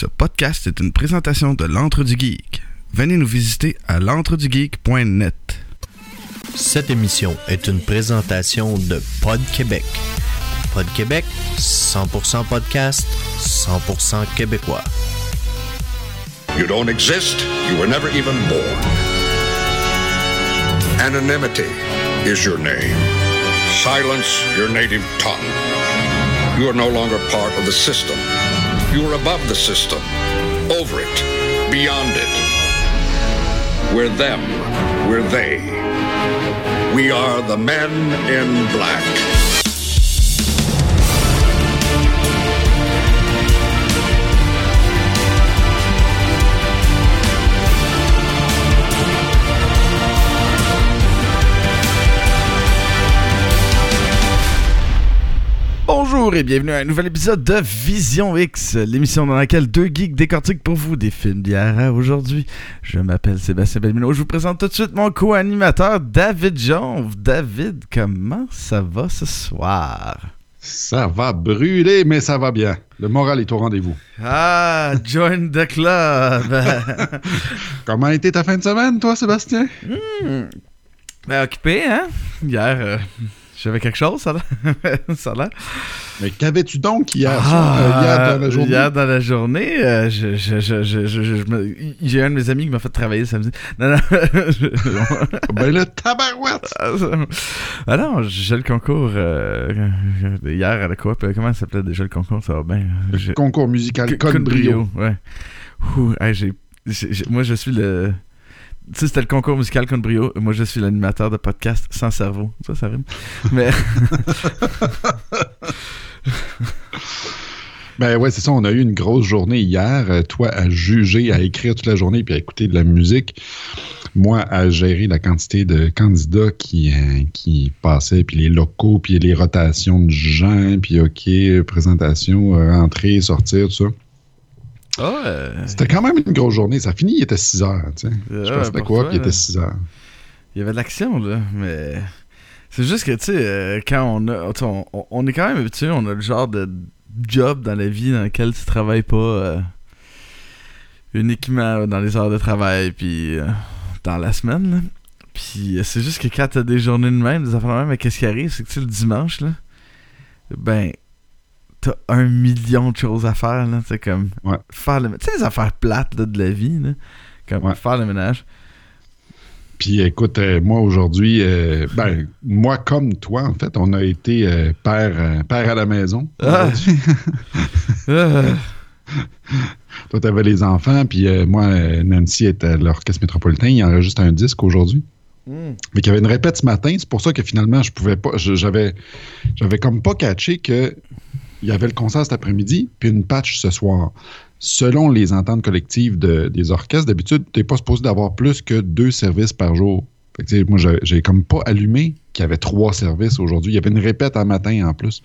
Ce podcast est une présentation de l'Entre du Geek. Venez nous visiter à l'entredugeek.net. Cette émission est une présentation de Pod Québec. Pod Québec, 100% podcast, 100% québécois. You don't exist. You were never even born. Anonymity is your name. Silence your native tongue. You are no longer part of the system. You are above the system, over it, beyond it. We're them. We're they. We are the men in black. Bonjour et bienvenue à un nouvel épisode de Vision X, l'émission dans laquelle deux geeks décortiquent pour vous des films d'hier à aujourd'hui. Je m'appelle Sébastien Belmino, je vous présente tout de suite mon co-animateur David Jones. David, comment ça va ce soir? Ça va brûler, mais ça va bien. Le moral est au rendez-vous. Ah, join the club! Comment a été ta fin de semaine, toi, Sébastien? ben, occupé, hein? Hier, euh, j'avais quelque chose, ça l'air. Mais qu'avais-tu donc hier, Ah, euh, hier dans la journée? Hier dans la journée, euh, je- je- je- je- je- je- je me- j'ai un de mes amis qui m'a fait travailler samedi. Non, non. je- Ben le tabarouette! ah non, j'ai le concours euh, hier à la coop. Comment ça s'appelait déjà le concours? Ça va bien. Le concours musical Con- Code Con Brio. Ouais. Moi, je suis le. Tu sais, c'était le concours musical Con Brio. Moi, je suis l'animateur de podcast sans cerveau. Ça, ça rime. Mais. Ben ouais, c'est ça, on a eu une grosse journée hier. Euh, toi, à juger, à écrire toute la journée, puis à écouter de la musique. Moi, à gérer la quantité de candidats qui, euh, qui passaient, puis les locaux, puis les rotations de gens, puis OK, euh, présentation, euh, entrée, sortir, tout ça. Ah, C'était quand même une grosse journée. Ça finit, il était 6 heures. Tu sais. Je sais Ouais, pas c'était quoi, puis il était 6 heures. Il y avait de l'action, là, mais. C'est juste que, tu sais, euh, quand on a. On, on- on est quand même habitué, on a le genre de job dans la vie dans lequel tu travailles pas euh, uniquement dans les heures de travail, puis euh, dans la semaine, là. Puis c'est juste que quand t'as des journées de même, des affaires de même, mais qu'est-ce qui arrive, c'est que, tu sais, le dimanche, là, ben. T'as un million de choses à faire, là. C'est comme. Ouais. Faire le. Tu sais, les affaires plates, là, de la vie, là. Comme Ouais. faire le ménage. Puis écoute, euh, moi aujourd'hui, euh, ben, moi comme toi, en fait, on a été euh, père, père à la maison. Ah. Ah. toi, tu avais les enfants, puis moi, Nancy était à l'Orchestre métropolitain. Il enregistre un disque aujourd'hui. Mm. Mais qu'il y avait une répète ce matin. C'est pour ça que finalement, je pouvais pas. j'avais comme pas catché que il y avait le concert cet après-midi, puis une patch ce soir. Selon les ententes collectives de- des orchestres, d'habitude, tu n'es pas supposé d'avoir plus que deux services par jour. Fait que, moi, j'ai- comme pas allumé qu'il y avait trois services aujourd'hui. Il y avait une répète un matin en plus.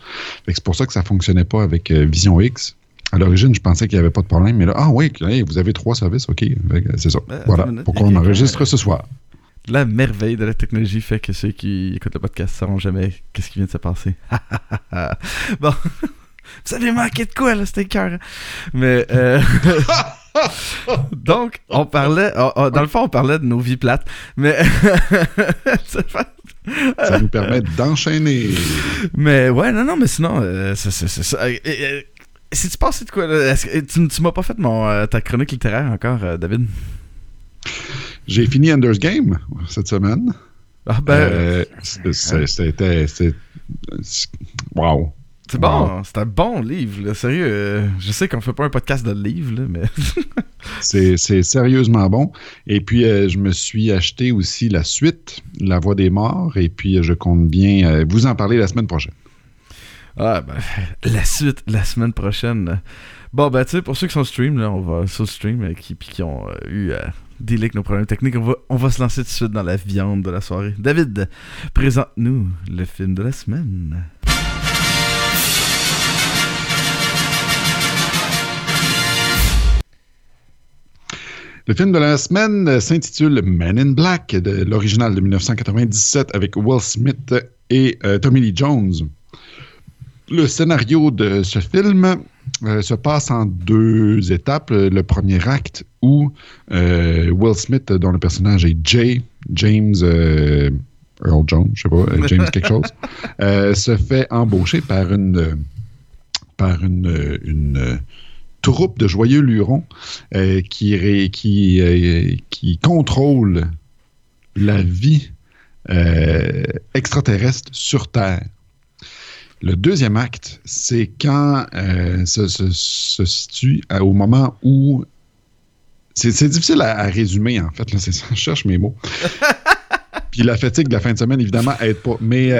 C'est pour ça que ça fonctionnait pas avec euh, Vision X. À l'origine, je pensais qu'il n'y avait pas de problème, mais là, ah oui, hey, vous avez trois services, OK. C'est ça. Euh, voilà. Pourquoi on enregistre ce soir? La merveille de la technologie fait que ceux qui écoutent le podcast ne sauront jamais qu'est-ce qui vient de se passer. bon. Vous avez manqué de quoi, là, c'était cœur. Mais, euh, Donc, on parlait. oh, oh, dans le fond, on parlait de nos vies plates. Mais. Ça nous permet d'enchaîner. mais ouais, non, non, mais sinon, euh, c'est ça. Euh, C'est-tu passé de quoi, là? Que- tu tu m'as pas fait mon, euh, ta chronique littéraire encore, euh, David? J'ai fini Ender's Game cette semaine. Ah, ben. C'était. Wow. C'est bon, c'est un bon livre, là. Sérieux, euh, je sais qu'on fait pas un podcast de livres, là, mais. C'est sérieusement bon. Et puis, euh, je me suis acheté aussi la suite, La Voix des Morts. Et puis, euh, je compte bien vous en parler la semaine prochaine. ah, ben, la suite, la semaine prochaine. Bon, ben, tu sais, pour ceux qui sont stream, là, on va sur le stream, qui, puis qui ont eu dealer avec nos problèmes techniques, on va, on va se lancer tout de suite dans la viande de la soirée. David, présente-nous le film de la semaine. Le film de la semaine s'intitule Men in Black, de l'original de 1997 avec Will Smith et euh, Tommy Lee Jones. Le scénario de ce film euh, se passe en deux étapes. Le premier acte où euh, Will Smith, dont le personnage est Jay, James Earl Jones, je sais pas, James quelque chose, se fait embaucher par une, par une, une troupe de joyeux lurons euh, qui, ré- qui, euh, qui contrôle la vie euh, extraterrestre sur Terre. Le deuxième acte, c'est quand se, se- se situe au moment où. C'est difficile à, à résumer, en fait. Là, c'est ça, je cherche mes mots. Puis la fatigue de la fin de semaine, évidemment, aide pas. Mais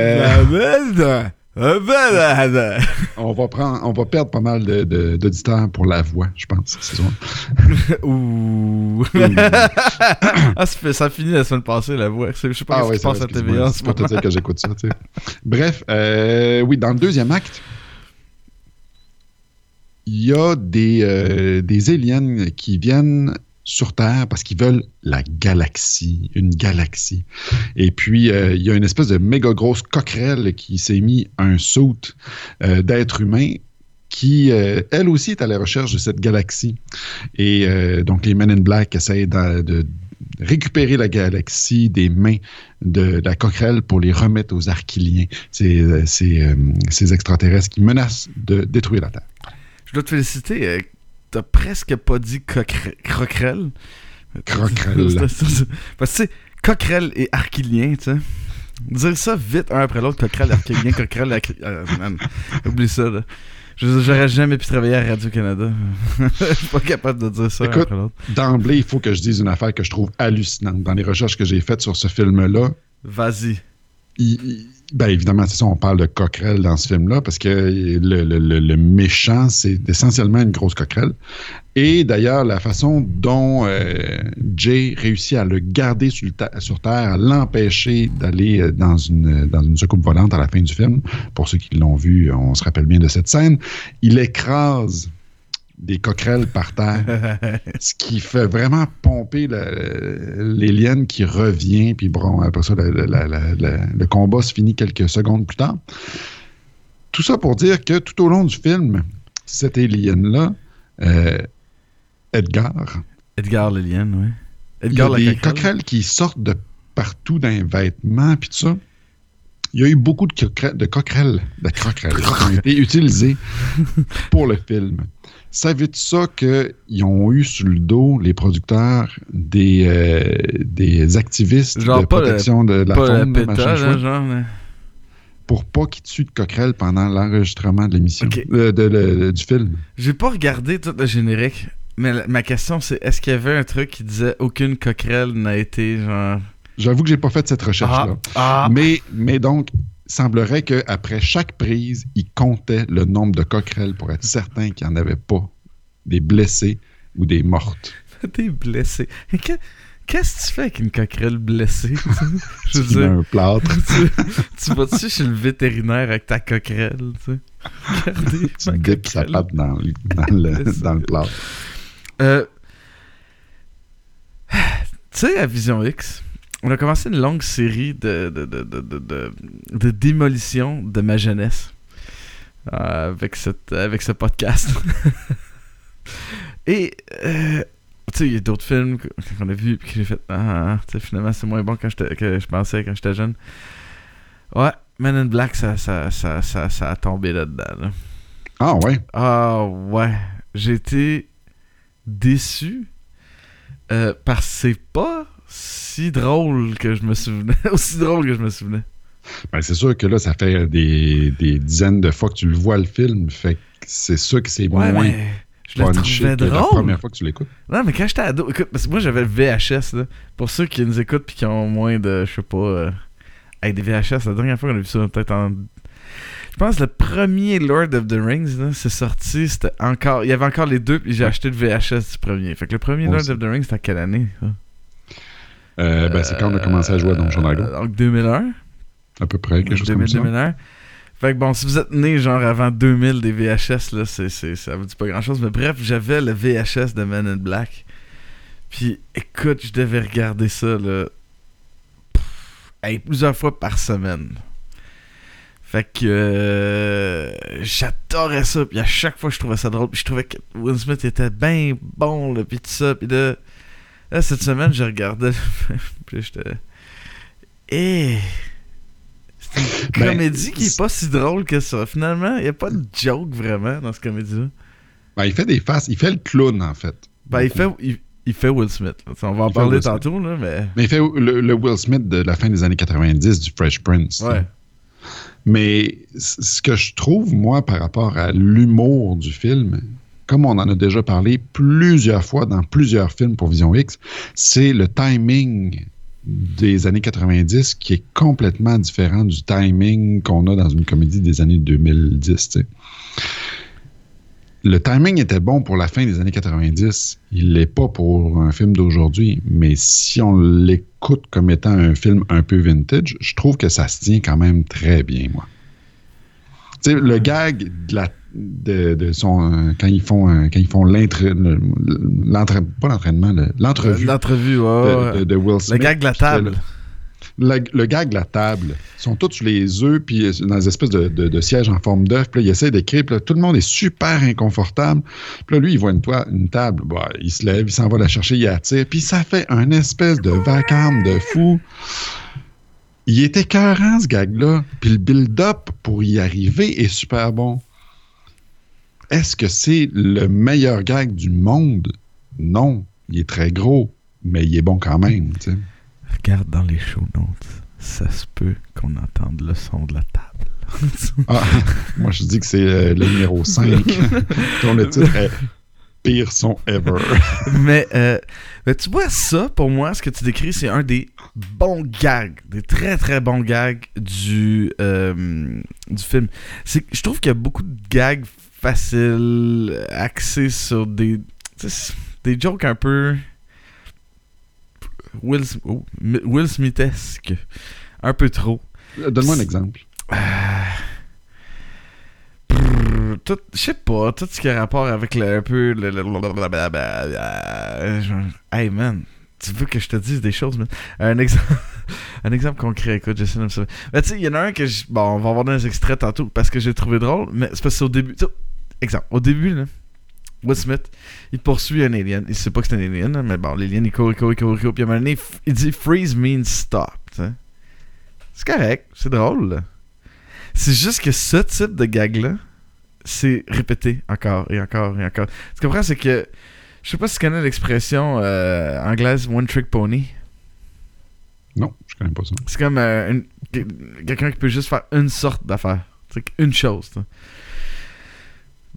on, va prendre, on va perdre pas mal de- de- d'auditeurs pour la voix, je pense. Ouh. ah, ça, finit la semaine passée, la voix. Je sais pas Ah ce ouais, qui se passe à TVA ce C'est pas te dire que j'écoute ça, tu sais. Bref, euh, oui, dans le deuxième acte, il y a des, euh, des aliens qui viennent sur Terre parce qu'ils veulent la galaxie, une galaxie. Et puis, euh, il y a une espèce de méga grosse coquerelle qui s'est mis un saut euh, d'être humain qui, euh, elle aussi, est à la recherche de cette galaxie. Et euh, donc, les Men in Black essayent de, récupérer la galaxie des mains de, la coquerelle pour les remettre aux Arquiliens, ces, ces, ces extraterrestres qui menacent de détruire la Terre. Je dois te féliciter. T'as presque pas dit ça, ça. Parce que tu sais, coquerelle et archilien, tu sais. Dire ça vite un après l'autre, coquerelle, archilien, coquerelle, archi- euh, man, Oublie ça, là. Je- J'aurais jamais pu travailler à Radio-Canada. Je suis pas capable de dire ça Écoute, après l'autre. D'emblée, il faut que je dise une affaire que je trouve hallucinante. Dans les recherches que j'ai faites sur ce film-là, Vas-y. il- ben évidemment, c'est ça, on parle de coquerelle dans ce film-là, parce que le, méchant, c'est essentiellement une grosse coquerelle. Et d'ailleurs, la façon dont euh, Jay réussit à le garder sur, Terre, à l'empêcher d'aller euh, dans une, dans une secoupe volante à la fin du film, pour ceux qui l'ont vu, on se rappelle bien de cette scène, il écrase des coquerelles par terre ce qui fait vraiment pomper l'alien qui revient, puis bon, après ça, la- la- la- la- le combat se finit quelques secondes plus tard. Tout ça pour dire que tout au long du film, cet alien-là, euh, Edgar, Edgar Liliane, oui. il y Edgar a la des coquerelle. coquerelles qui sortent de partout dans les vêtements, puis tout ça. Il y a eu beaucoup de, coquerelles, de coquerelles, de coquerelles qui ont été utilisées pour le film. Savais-tu ça qu'ils ont eu sur le dos, les producteurs, des, euh, des activistes Genre de le- protection de la faune, machin genre. là. pour pas qu'ils tuent de coquerelles pendant l'enregistrement de l'émission, euh, de- du film? J'ai pas regardé tout le générique, mais la- ma question c'est est-ce qu'il y avait un truc qui disait aucune coquerelle n'a été genre. J'avoue que j'ai pas fait cette recherche-là. ah. Mais, mais donc, semblerait qu'après chaque prise, il comptait le nombre de coquerelles pour être certain qu'il n'y en avait pas des blessés ou des mortes. T'es blessé. Et que- Qu'est-ce que tu fais avec une coquerelle blessée? Je Tu veux dire, un plâtre, tu, tu vas-tu chez le vétérinaire avec ta coquerelle, tu? Regardez, tu ma dippes sa patte dans, le- dans le, dans le plâtre. Euh, tu sais, à Vision X, on a commencé une longue série de, de, de, de, de, démolition de ma jeunesse euh, avec, cette, avec ce podcast. Et, euh, tu sais, il y a d'autres films qu'on a vus et que j'ai fait, ah, ah, tu sais, finalement, c'est moins bon quand j'étais- que je pensais quand j'étais jeune. Ouais, Men in Black, ça, ça, ça, ça, ça a tombé là-dedans. là. Ah ouais, Ah ouais, j'ai été déçu euh, parce que c'est pas si drôle que je me souvenais, aussi drôle que je me souvenais. Ben, c'est sûr que là, ça fait des, des dizaines de fois que tu le vois le film. Fait c'est sûr que c'est Ouais, moins je le trouvais que la drôle. première fois que tu l'écoutes. Non, mais quand j'étais ado, écoute, parce que moi j'avais le VHS là. Pour ceux qui nous écoutent puis qui ont moins de, je sais pas, euh, avec des VHS, la dernière fois qu'on a vu ça, peut-être en. Je pense que le premier Lord of the Rings, c'est sorti, c'était encore. Il y avait encore les deux, puis j'ai acheté le VHS du premier. Fait que le premier Lord aussi. of the Rings, c'était à quelle année ça? Euh, ben, c'est quand on a commencé à jouer à Donjon Dragon, Euh, Donc 2001. à peu près, quelque chose 2000, comme ça. 2001. Fait que bon, si vous êtes né genre avant 2000 des VHS, là, c'est, c'est, ça vous dit pas grand chose. Mais bref, j'avais le VHS de Men in Black. Puis écoute, je devais regarder ça là, pff, hey, plusieurs fois par semaine. Fait que euh, j'adorais ça. Puis à chaque fois, je trouvais ça drôle. Puis je trouvais que Will Smith était bien bon, là, puis tout ça. Puis là, là, cette semaine, je regardais le. Puis j'étais. Eh! C'est une Ben, comédie qui est pas si drôle que ça. Finalement, il n'y a pas de joke vraiment dans cette comédie-là. Ben, il fait des faces, il fait le clown, en fait. Ben, il fait, il, il fait Will Smith. On va en Il parler tantôt, là, mais. Mais il fait le, le Will Smith de la fin des années 90 du Fresh Prince. Ouais. Mais ce que je trouve, moi, par rapport à l'humour du film, comme on en a déjà parlé plusieurs fois dans plusieurs films pour Vision X, c'est le timing des années 90 qui est complètement différent du timing qu'on a dans une comédie des années 2010. tu sais. Le timing était bon pour la fin des années 90. Il l'est pas pour un film d'aujourd'hui. Mais si on l'écoute comme étant un film un peu vintage, je trouve que ça se tient quand même très bien, moi. Le gag de la de, de son euh, quand ils font euh, quand ils font l'intre le- pas l'entraînement le- l'entrevue L'entrevue, ouais, de, de- de Will Le Smith. gag de la table. le, le gag de la table. Ils sont tous sur les œufs, puis euh, dans des espèces de, de, sièges en forme d'œuf. Puis là, il essaie d'écrire. Puis là, tout le monde est super inconfortable. Puis là, lui, il voit une, table. Bah, il se lève, il s'en va la chercher, il attire. Puis ça fait un espèce de vacarme de fou. Il est écœurant, ce gag-là. Puis le build-up pour y arriver est super bon. Est-ce que c'est le meilleur gag du monde? Non. Il est très gros, mais il est bon quand même. Regarde dans les show notes. Ça se peut qu'on entende le son de la table. Ah, moi, je dis que c'est euh, le numéro 5, dont le titre est Pire son ever. mais, euh, mais tu vois, ça, pour moi, ce que tu décris, c'est un des bons gags, des très très bons gags du, euh, du film. Je trouve qu'il y a beaucoup de gags faciles, axés sur des, des jokes un peu Will, oh, Will Smithesque. Un peu trop. Donne-moi un exemple. Je sais pas, tout ce qui a rapport avec le, un peu le, le- Hey man, tu veux que je te dise des choses, man? Un exemple, un exemple concret, écoute, j'essaie de me souvenir. Ben, tu sais, il y en a un que je. Bon, on va avoir des extraits tantôt parce que j'ai trouvé drôle, mais c'est parce que c'est au début. Exemple, au début, là, Will Smith, il poursuit un alien. Il sait pas que c'est un alien, hein, mais bon, l'alien, il court, il court, il court, il court. Puis à un moment donné, il dit freeze means stop. C'est correct, c'est drôle, là. C'est juste que ce type de gag-là, c'est répété encore et encore et encore. Ce que tu comprends, c'est que. Je sais pas si tu connais l'expression euh, anglaise one trick pony. Non, je connais pas ça. C'est comme euh, quelqu'un qui peut juste faire une sorte d'affaire. C'est une chose.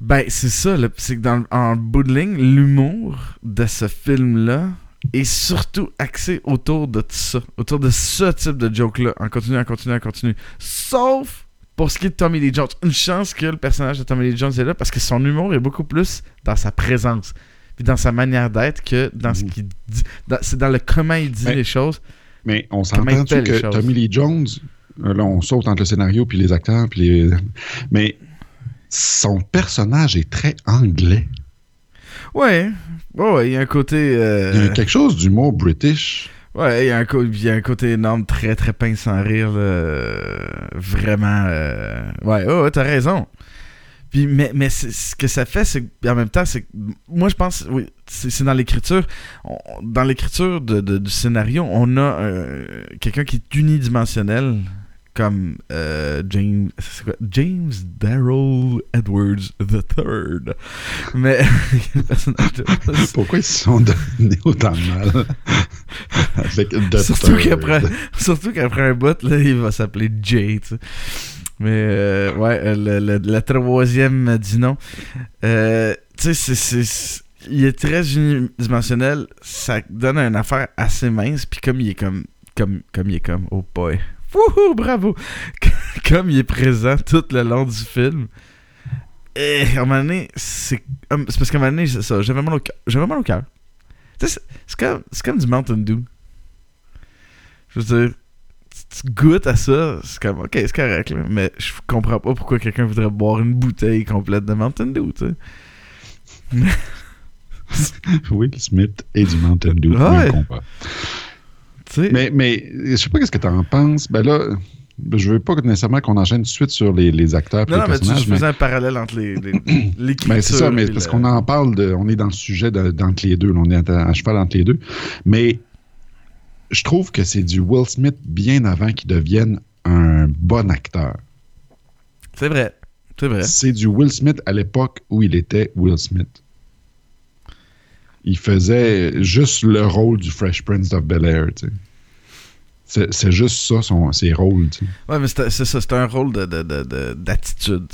Ben, c'est ça. C'est que dans, en bout de ligne, l'humour de ce film-là est surtout axé autour de ça. Autour de ce type de joke-là. En continu, en continu, en continu. Sauf pour ce qui est de Tommy Lee Jones. Une chance que le personnage de Tommy Lee Jones est là parce que son humour est beaucoup plus dans sa présence. Puis dans sa manière d'être que dans ce Mhm. qu'il dit. C'est dans le comment il dit les choses. Mais on les que? Tommy Lee Jones, euh, là, on saute entre le scénario puis les acteurs, puis les... mais son personnage est très anglais. Ouais, ouais, ouais, il y a un côté. euh, Il y a quelque chose d'humour british. Ouais, il y, a un co- il y a un côté énorme, très très pince sans rire, là. Vraiment. euh, Ouais, ouais, ouais, t'as raison. Puis, mais mais ce que ça fait, c'est en même temps, c'est que moi je pense, oui, c'est dans l'écriture. Dans l'écriture de, de- du scénario, on a euh, quelqu'un qui est unidimensionnel, comme euh, James, quoi? James Darrell Edwards III. Mais de Pourquoi ils se sont donnés autant de mal? Avec The Surtout Third? qu'après, surtout qu'après un bout, là, il va s'appeler Jay. Mais, euh, ouais, euh, le, le- la troisième dit non. Euh, tu sais, c'est- il est très unidimensionnel. Ça donne une affaire assez mince. Puis comme il est comme, comme, comme il est comme, oh boy. Wouhou, bravo! comme il est présent tout le long du film. Et à un moment donné, c'est parce qu'à un moment donné, c'est ça, j'avais mal au cœur. J'avais mal au cœur. C'est- comme, comme du Mountain Dew. Je veux dire, tu- tu goûtes à ça, c'est comme, ok, c'est correct, là, mais je comprends pas pourquoi quelqu'un voudrait boire une bouteille complète de Mountain Dew, tu sais. Will Smith et du Mountain Dew. Ouais. Mais, mais je sais pas qu'est-ce que tu en penses. Ben là, je veux pas nécessairement qu'on enchaîne tout de suite sur les, les acteurs Non, les non, mais tu faisais un parallèle entre les, les, Ben, c'est ça, mais parce le- qu'on en parle, de, on est dans le sujet de- d'entre les deux. là, on est à, à cheval entre les deux. Mais je trouve que c'est du Will Smith bien avant qu'il devienne un bon acteur. C'est vrai. C'est vrai. C'est du Will Smith à l'époque où il était Will Smith. Il faisait juste le rôle du Fresh Prince of Bel Air. tu sais. C'est c'est juste ça, son, ses rôles. tu sais. Ouais, mais c'est ça, c'est un rôle de, de, de, d'attitude.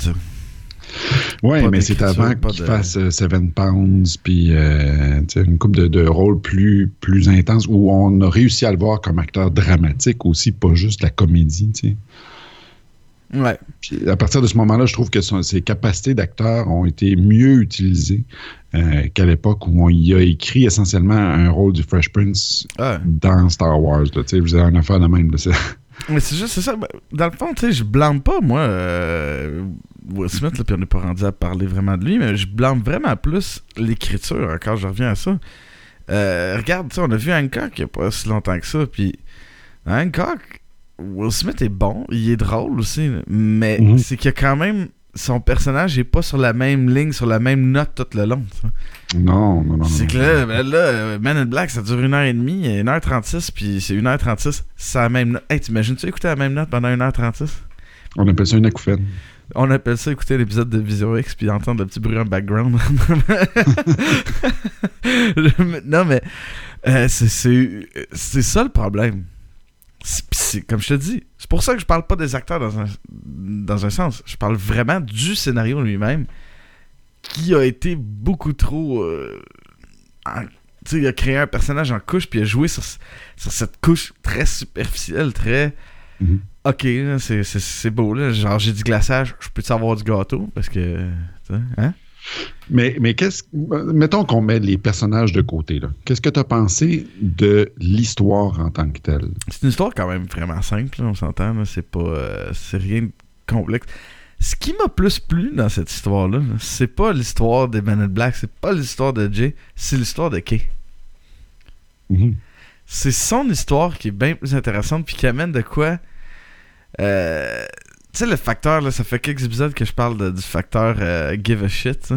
Oui, mais c'est avant qu'il de- fasse euh, Seven Pounds, puis euh, une coupe de, de rôles plus, plus intenses où on a réussi à le voir comme acteur dramatique aussi, pas juste la comédie. Ouais. Puis à partir de ce moment-là, je trouve que son- ses capacités d'acteur ont été mieux utilisées euh, qu'à l'époque où on y a écrit essentiellement un rôle du Fresh Prince Ouais. dans Star Wars. Là, tu sais, vous avez une affaire de même. là, Mais c'est juste, c'est ça. ben, Dans le fond, tu sais, je blâme pas, moi, euh, Will Smith, là, puis on n'est pas rendu à parler vraiment de lui, mais je blâme vraiment plus l'écriture, encore, je reviens à ça. Euh, regarde, tu sais, on a vu Hancock il n'y a pas si longtemps que ça, puis Hancock, Will Smith est bon, il est drôle aussi, mais Mhm. c'est que quand même, son personnage n'est pas sur la même ligne, sur la même note tout le long. sais. Non, non, non. C'est que là, ben là, Man in Black, ça dure 1h30, 1h36, puis c'est 1h36, c'est la même note. Hey, t'imagines-tu écouter la même note pendant 1h36? On appelle ça une acouphène. On appelle ça écouter l'épisode de Vision X puis entendre le petit bruit en background. non, mais euh, c'est ça le problème. Comme je te dis, c'est pour ça que je parle pas des acteurs dans un, dans un sens. Je parle vraiment du scénario lui-même qui a été beaucoup trop. euh, tu sais, il a créé un personnage en couche puis il a joué sur, sur cette couche très superficielle, très. Mhm. Ok, c'est- beau, là. Genre, j'ai du glaçage, je peux-tu avoir du gâteau? Parce que. Hein? Mais, mais qu'est-ce. Mettons qu'on met les personnages de côté. là. Qu'est-ce que tu as pensé de l'histoire en tant que telle? C'est une histoire quand même vraiment simple, là, on s'entend. là. C'est pas. euh, c'est rien de complexe. Ce qui m'a plus plu dans cette histoire-là, là, c'est pas l'histoire des in Black, c'est pas l'histoire de Jay, c'est l'histoire de Kay. Mhm. c'est son histoire qui est bien plus intéressante puis qui amène de quoi euh, tu sais le facteur là ça fait quelques épisodes que je parle de- du facteur euh, give a shit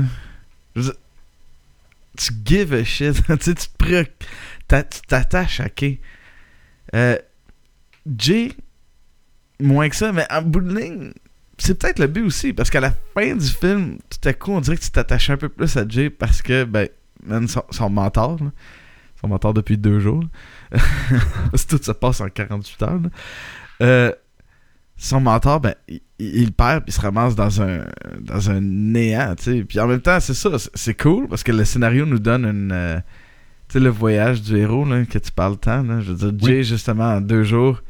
tu give a shit. Tu t'attaches à Kay euh, Jay moins que ça mais en bout de ligne c'est peut-être le but aussi parce qu'à la fin du film tout à coup on dirait que tu t'attaches un peu plus à Jay parce que ben man, son, mentor son mentor depuis deux jours tout se passe en 48 heures. Euh, son mentor, ben, il, il perd puis il se ramasse dans un, dans un néant, tu sais. Puis en même temps, c'est ça, c'est- cool parce que le scénario nous donne une. euh, tu sais, le voyage du héros, là, que tu parles tant, là. Je veux dire, Jay, justement, en deux jours.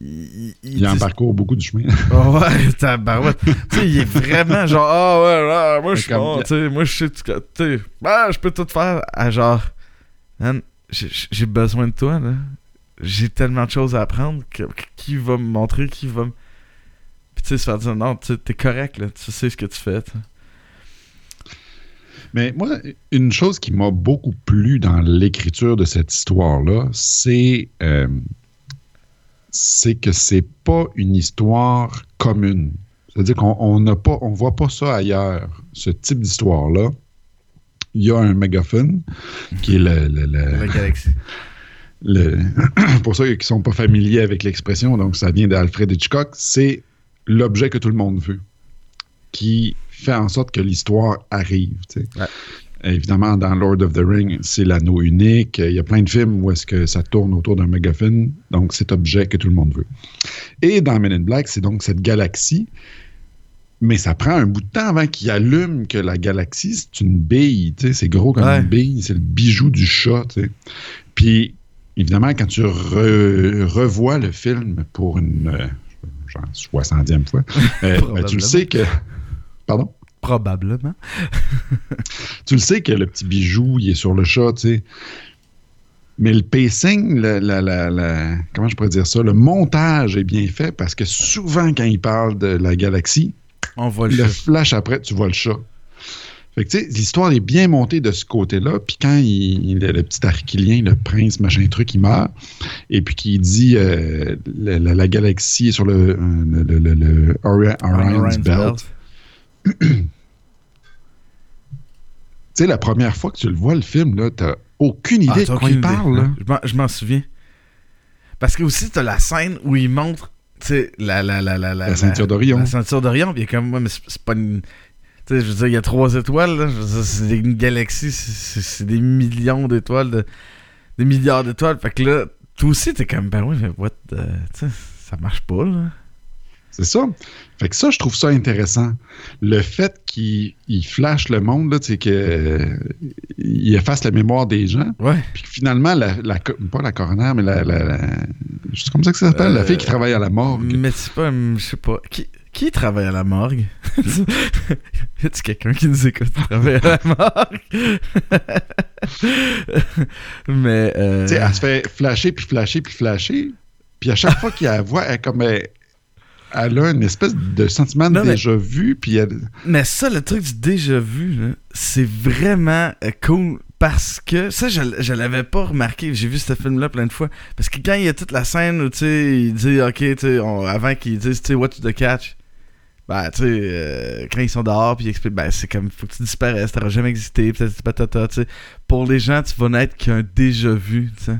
Il, il, il en parcourt beaucoup du chemin. Oh ouais, tabarouette. tu sais, il est vraiment genre, ah ouais, là, moi je suis bon, tu sais, moi je sais, tout- tu sais, ah, je peux tout faire. À genre, j'ai besoin de toi, là. J'ai tellement de choses à apprendre que, qui va me montrer, qui va me. Puis tu sais, se faire dire, non, tu sais, t'es correct, là, tu sais ce que tu fais. Mais moi, une chose qui m'a beaucoup plu dans l'écriture de cette histoire-là, c'est euh, c'est que c'est pas une histoire commune. C'est-à-dire qu'on on n'a pas, on voit pas ça ailleurs, ce type d'histoire-là. Il y a un mégaphone qui est le, le- le- La galaxie. Le- pour ceux qui ne sont pas familiers avec l'expression, donc ça vient d'Alfred Hitchcock, c'est l'objet que tout le monde veut, qui fait en sorte que l'histoire arrive. tu sais. Ouais. Évidemment, dans Lord of the Ring, c'est l'anneau unique. Il y a plein de films où est-ce que ça tourne autour d'un mégaphone, donc cet objet que tout le monde veut. Et dans Men in Black, c'est donc cette galaxie, mais ça prend un bout de temps avant qu'il allume que la galaxie, c'est une bille, tu sais, c'est gros comme Ouais. une bille, c'est le bijou du chat. tu sais. Puis, évidemment, quand tu re- revois le film pour une euh, genre 60e fois, euh, ben, tu le sais que. Pardon? Probablement. Tu le sais que le petit bijou, il est sur le chat, tu sais. Mais le pacing, la- la- la- comment je pourrais dire ça, le montage est bien fait parce que souvent, quand il parle de la galaxie, On va le le chat. flash après, tu vois le chat. Fait que, tu sais, l'histoire est bien montée de ce côté-là. Puis quand il, le, le petit Arquilien, le prince, machin truc, il meurt, et puis qu'il dit euh, la, la- la galaxie est sur le, euh, le, le, le- le Ori- Orion's Belt. Tu sais, la première fois que tu le vois, le film, là, t'as aucune idée Ah, de t'as quoi il parle. idée. là. Je m'en- Je m'en souviens. Parce que aussi, t'as la scène où il montre, la, la, la, la, La ceinture d'Orion. La ceinture d'Orion, puis il est comme, ouais, mais c'est c'est pas une. Tu sais, je veux dire, il y a trois étoiles, là. Je veux dire, c'est une galaxie, c'est- c'est c'est des millions d'étoiles, de- des milliards d'étoiles. Fait que là, toi aussi, t'es comme, ben oui, mais what, the- tu sais, ça marche pas, là. C'est ça. Fait que ça, je trouve ça intéressant. Le fait qu'il il flash le monde, là, sais, que, euh, il efface la mémoire des gens, Ouais. puis que finalement, la, pas la coroner, mais la, la, comme ça que ça s'appelle, la Euh, fille qui travaille à la morgue. Mais c'est pas, je sais pas. Qui, qui travaille à la morgue? y a-tu quelqu'un qui nous écoute qui travaille à la morgue? Mais. Euh... Tu sais, elle se fait flasher, puis flasher, puis flasher, puis à chaque fois qu'il la voit, elle, comme, elle, elle a une espèce de sentiment de Non, mais- déjà vu, puis elle... Mais ça, le truc du déjà vu, là, c'est vraiment euh, cool parce que ça, je, je l'avais pas remarqué. J'ai vu ce film-là plein de fois. Parce que quand il y a toute la scène où, tu sais, il dit, OK, tu avant qu'ils disent, tu sais, what's the catch? Ben, tu sais, euh, quand ils sont dehors, puis ils expliquent, ben, c'est comme, faut que tu disparaisses, t'auras jamais existé, peut-être patata, tu sais. Pour les gens, tu vas naître qu'un déjà vu, tu sais.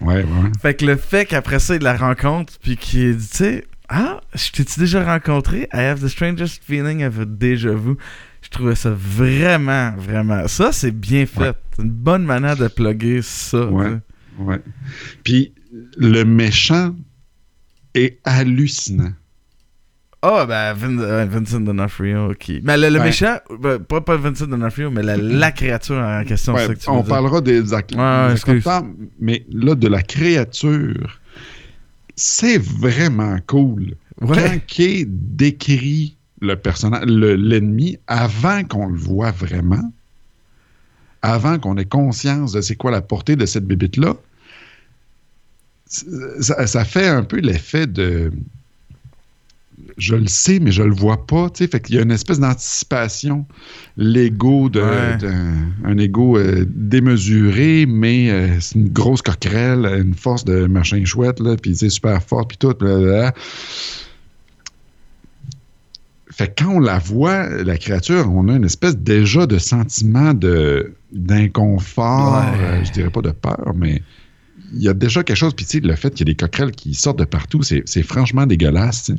Ouais, ouais. Fait que le fait qu'après ça, il la rencontre, puis qu'il dit, tu sais, ah, je t'ai-tu déjà rencontré? I have the strangest feeling of a déjà vu. Je trouvais ça vraiment, vraiment. Ça, c'est bien fait. Ouais. C'est une bonne manière de plugger ça. Ouais. Ouais. Puis le méchant est hallucinant. Ah, ben, Vin- euh, Vincent D'Onofrio, ok. Mais le, le Ouais. méchant, ben, pas, pas Vincent D'Onofrio, mais la, la créature en question, Ouais, que on dire. parlera des acteurs, mais là, de la créature, c'est vraiment cool. Quand Ouais. Kay décrit le personnage, le- l'ennemi, avant qu'on le voit vraiment, avant qu'on ait conscience de c'est quoi la portée de cette bébite-là, ça, ça fait un peu l'effet de je le sais, mais je le vois pas. tu sais. Fait qu'il y a une espèce d'anticipation. L'ego Ouais. d'un- un ego euh, démesuré, mais euh, c'est une grosse coquerelle, une force de machin chouette, là, puis c'est super fort, puis tout. blablabla. Fait que quand on la voit, la créature, on a une espèce déjà de sentiment de d'inconfort, Ouais. euh, je dirais pas de peur, mais il y a déjà quelque chose. Puis tu sais, le fait qu'il y ait des coquerelles qui sortent de partout, c'est c'est franchement dégueulasse. tu sais.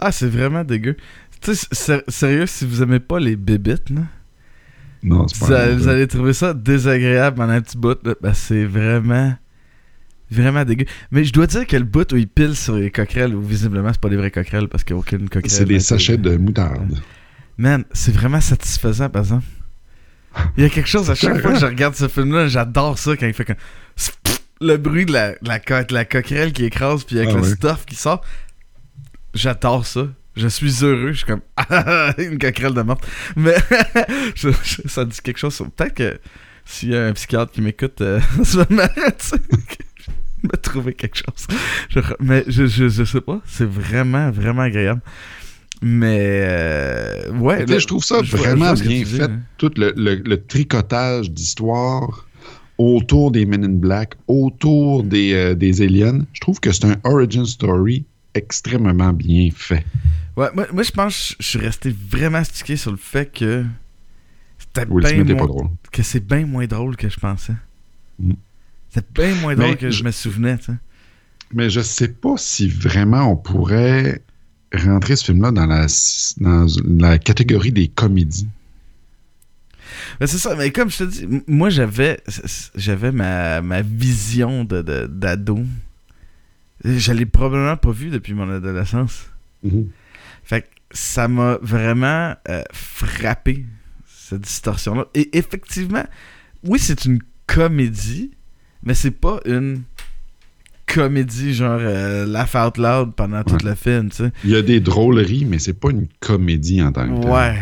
Ah, c'est vraiment dégueu. Tu sais, sé- sérieux, si vous aimez pas les bébites, là, Non, c'est vous, pas allez, vous allez trouver ça désagréable pendant un petit bout. là. Ben, c'est vraiment, vraiment dégueu. Mais je dois dire que le bout où il pile sur les coquerelles, où visiblement c'est pas des vraies coquerelles parce qu'il n'y a aucune coquerelle. C'est des sachets de moutarde. Man, c'est vraiment satisfaisant, par exemple. Il y a quelque chose, à chaque fois que je regarde ce film-là, j'adore ça quand il fait comme. Le bruit de la, de la, co- de la coquerelle qui écrase, puis avec Ah le stuff qui sort. J'adore ça. Je suis heureux. Je suis comme. Ah, une coquerelle de morte. Mais je- je- ça dit quelque chose. sur- Peut-être que s'il y a un psychiatre qui m'écoute, euh, je vais trouver quelque chose. Je- mais je, je, je sais pas. C'est vraiment, vraiment agréable. Mais. euh, ouais. Là, je trouve ça vraiment bien dis, fait. hein. Tout le, le- le tricotage d'histoire autour des Men in Black, autour des, euh, des aliens. Je trouve que c'est un origin story extrêmement bien fait. Ouais, moi, moi, je pense que je suis resté vraiment stické sur le fait que c'était bien moins- pas drôle. que c'est bien moins drôle que je pensais. Mm. C'est bien moins drôle Mais que je je- me souvenais. Mais je sais pas si vraiment on pourrait rentrer ce film-là dans la, dans la catégorie des comédies. Mais c'est ça, mais comme je te dis, moi j'avais j'avais ma, ma vision de, de- d'ado. Je l'ai probablement pas vu depuis mon adolescence. Fait que ça m'a vraiment euh, frappé, cette distorsion-là. Et effectivement, oui, c'est une comédie, mais c'est pas une comédie genre euh, laugh out loud pendant tout Ouais. le film, tu sais. Il y a des drôleries, mais c'est pas une comédie en tant que telle. Ouais.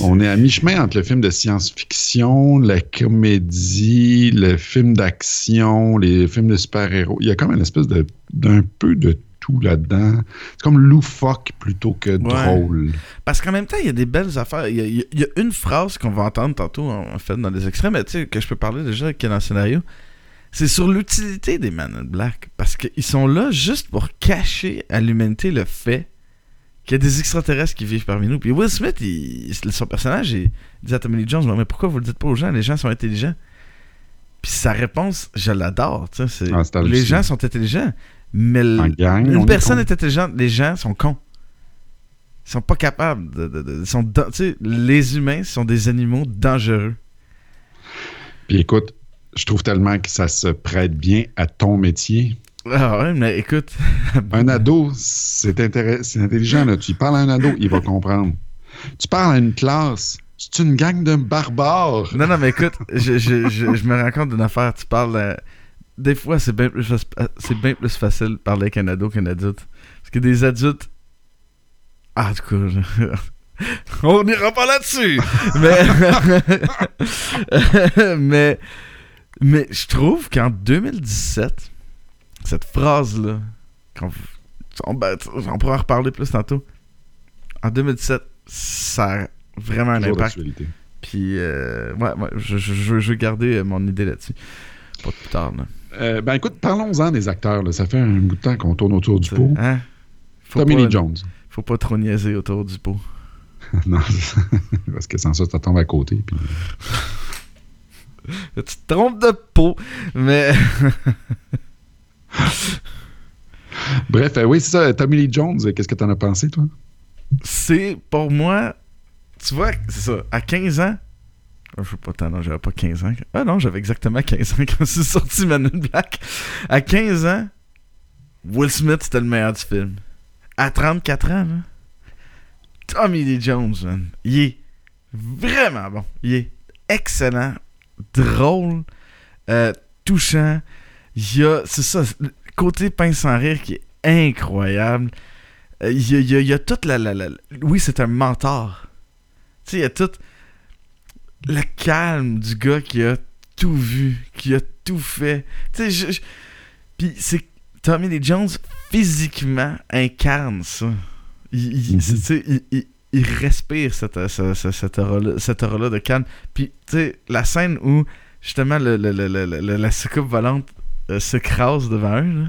On est à mi-chemin entre le film de science-fiction, la comédie, le film d'action, les films de super-héros. Il y a comme une espèce d'un peu de tout là-dedans. C'est comme loufoque plutôt que drôle. Parce qu'en même temps, il y a des belles affaires. Il y a, une phrase qu'on va entendre tantôt, en fait, dans les extraits, mais tu sais, que je peux parler déjà qui est dans le scénario. C'est sur l'utilité des Man in Black. Parce qu'ils sont là juste pour cacher à l'humanité le fait qu'il y a des extraterrestres qui vivent parmi nous. Puis Will Smith, son personnage, il dit à Tommy Lee Jones Mais pourquoi vous le dites pas aux gens? Les gens sont intelligents. Puis sa réponse, je l'adore. Ah, les gens sont intelligents. Mais une personne est, intelligente, les gens sont cons. Ils sont pas capables de. sont les humains sont des animaux dangereux. Puis écoute, je trouve tellement que ça se prête bien à ton métier. Ah ouais, mais écoute. un ado, c'est intelligent. Là. Tu parles à un ado, il va comprendre. Tu parles à une classe, c'est une gang de barbares. Non, non, mais écoute, je, je, je, me rends compte d'une affaire. Tu parles. Euh, des fois, c'est bien plus, c'est bien plus facile de parler avec un ado qu'un adulte. Parce que des adultes. Ah, du coup, on n'ira pas là-dessus. mais. mais. Mais je trouve qu'en 2017 cette phrase-là, on, ben, on, pourra en reparler plus tantôt. En 2017, ça a vraiment un impact. Puis, euh, ouais, je, je, veux garder euh, mon idée là-dessus. Pas plus tard. Euh, ben écoute, parlons-en des acteurs. Ça fait un bout de temps qu'on tourne autour du pot. Hein? Tommy Lee Jones. Faut pas trop niaiser autour du pot. non, parce que sans ça, ça tombe à côté. Puis... tu te trompes de pot, mais. Bref, euh, oui, c'est ça. Tommy Lee Jones, qu'est-ce que t'en as pensé, toi? C'est, pour moi, tu vois, c'est ça, à 15 ans, je sais pas, non, j'avais pas 15 ans. Ah non, j'avais exactement 15 ans quand c'est sorti Man in Black. À 15 ans, Will Smith, c'était le meilleur du film. À 34 ans, Tommy Lee Jones, il est vraiment bon. Il est excellent, drôle, euh, touchant. Il y a, c'est ça, côté pince sans rire qui est incroyable. Euh, il y, a, il y a toute la, la, Oui, c'est un mentor. Tu sais, il y a tout le calme du gars qui a tout vu, qui a tout fait. Tu sais, je, Puis c'est Tommy Lee Jones physiquement incarne ça. Il, mhm. il, respire cette, cette, cette aura-là de calme. Puis, tu sais, la scène où, justement, le, la soucoupe volante euh, se crase devant eux. Là.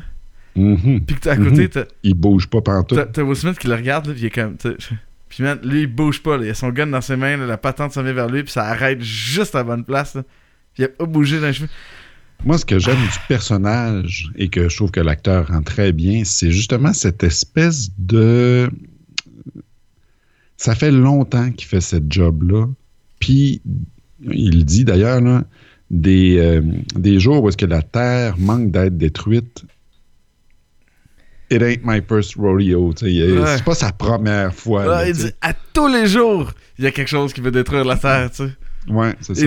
Mm-hmm. Puis que à côté, mm-hmm. Il bouge pas partout. T'as Will Smith qui le regarde, là, puis il est comme. Puis man, lui, il bouge pas. Là. Il a son gun dans ses mains, la patente s'en vient vers lui, puis ça arrête juste à la bonne place. Là. Il a pas bougé dans les cheveux. Moi, ce que j'aime du personnage et que je trouve que l'acteur rend très bien, c'est justement cette espèce de. Ça fait longtemps qu'il fait cette job-là. Puis, il dit d'ailleurs, là, des, euh, des jours où est-ce que la Terre manque d'être détruite, it ain't my first rodeo. C'est pas sa première fois. il dit à tous les jours, il y a quelque chose qui veut détruire la Terre. sais. Ouais, c'est ça.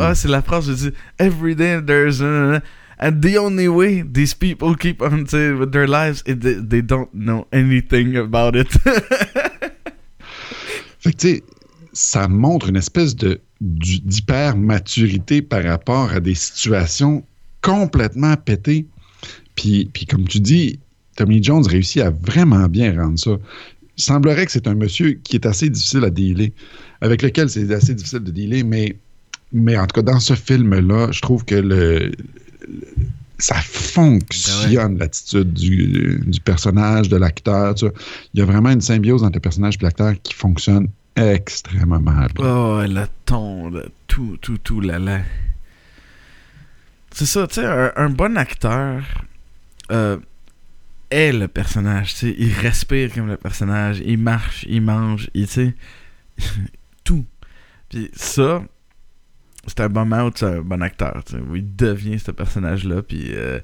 ah, c'est la phrase, je dis Every day there's. A... And the only way these people keep on with their lives is they, they don't know anything about it. fait que tu sais, ça montre une espèce de d'hyper-maturité par rapport à des situations complètement pétées. Puis, puis comme tu dis, Tommy Jones réussit à vraiment bien rendre ça. Il semblerait que c'est un monsieur qui est assez difficile à dealer, avec lequel c'est assez difficile de dealer, mais, mais en tout cas, dans ce film-là, je trouve que le, ça fonctionne, l'attitude du, du, personnage, de l'acteur. Il y a vraiment une symbiose entre le personnage et l'acteur qui fonctionne extrêmement mal. Oh, le ton, tout, tout, tout, là, là. C'est ça, tu sais, un, bon acteur euh, est le personnage, tu sais. Il respire comme le personnage, il marche, il mange, il, tu sais, tout. Puis ça, c'est un moment où tu un bon acteur, tu sais, où il devient ce personnage-là, puis euh,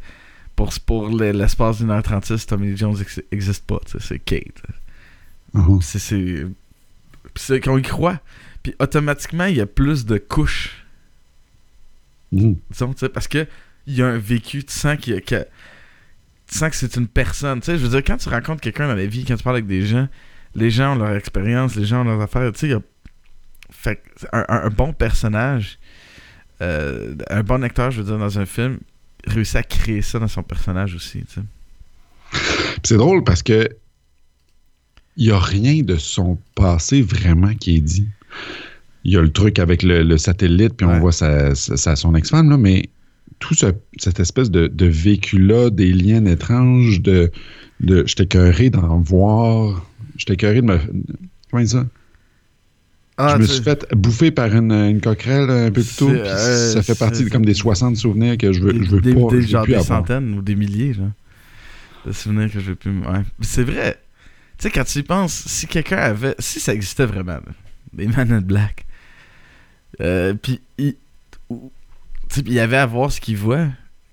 pour, pour l'espace d'une heure 36, Tommy Jones n'existe pas, tu sais, c'est Kate. Uh-huh. C'est c'est qu'on y croit. Puis automatiquement, il y a plus de couches. Mm. Disons, parce que il y a un vécu, tu sens qu'il que c'est une personne. Tu sais, je veux dire, quand tu rencontres quelqu'un dans la vie, quand tu parles avec des gens, les gens ont leur expérience, les gens ont leurs affaires. Tu sais, fait un, bon personnage, euh, un bon acteur, je veux dire, dans un film, réussit à créer ça dans son personnage aussi. Tu sais. c'est drôle parce que il n'y a rien de son passé vraiment qui est dit. Il y a le truc avec le, satellite, puis on voit sa, son ex-femme, mais tout cette espèce de, vécu-là, des liens étranges, de, de j'étais cœuré d'en voir, j'étais cœuré de me. Comment ça? Ah, je me suis fait bouffer par une, coquerelle un peu plus tôt. Euh, ça fait partie comme des 60 souvenirs que je veux, je veux pas. Des, genre des centaines ou des milliers genre, de souvenirs que je veux plus. Ouais. C'est vrai. Tu sais, quand tu y penses, si quelqu'un avait. Si ça existait vraiment, des Man in Black, euh, puis il, il y avait à voir ce qu'il voit,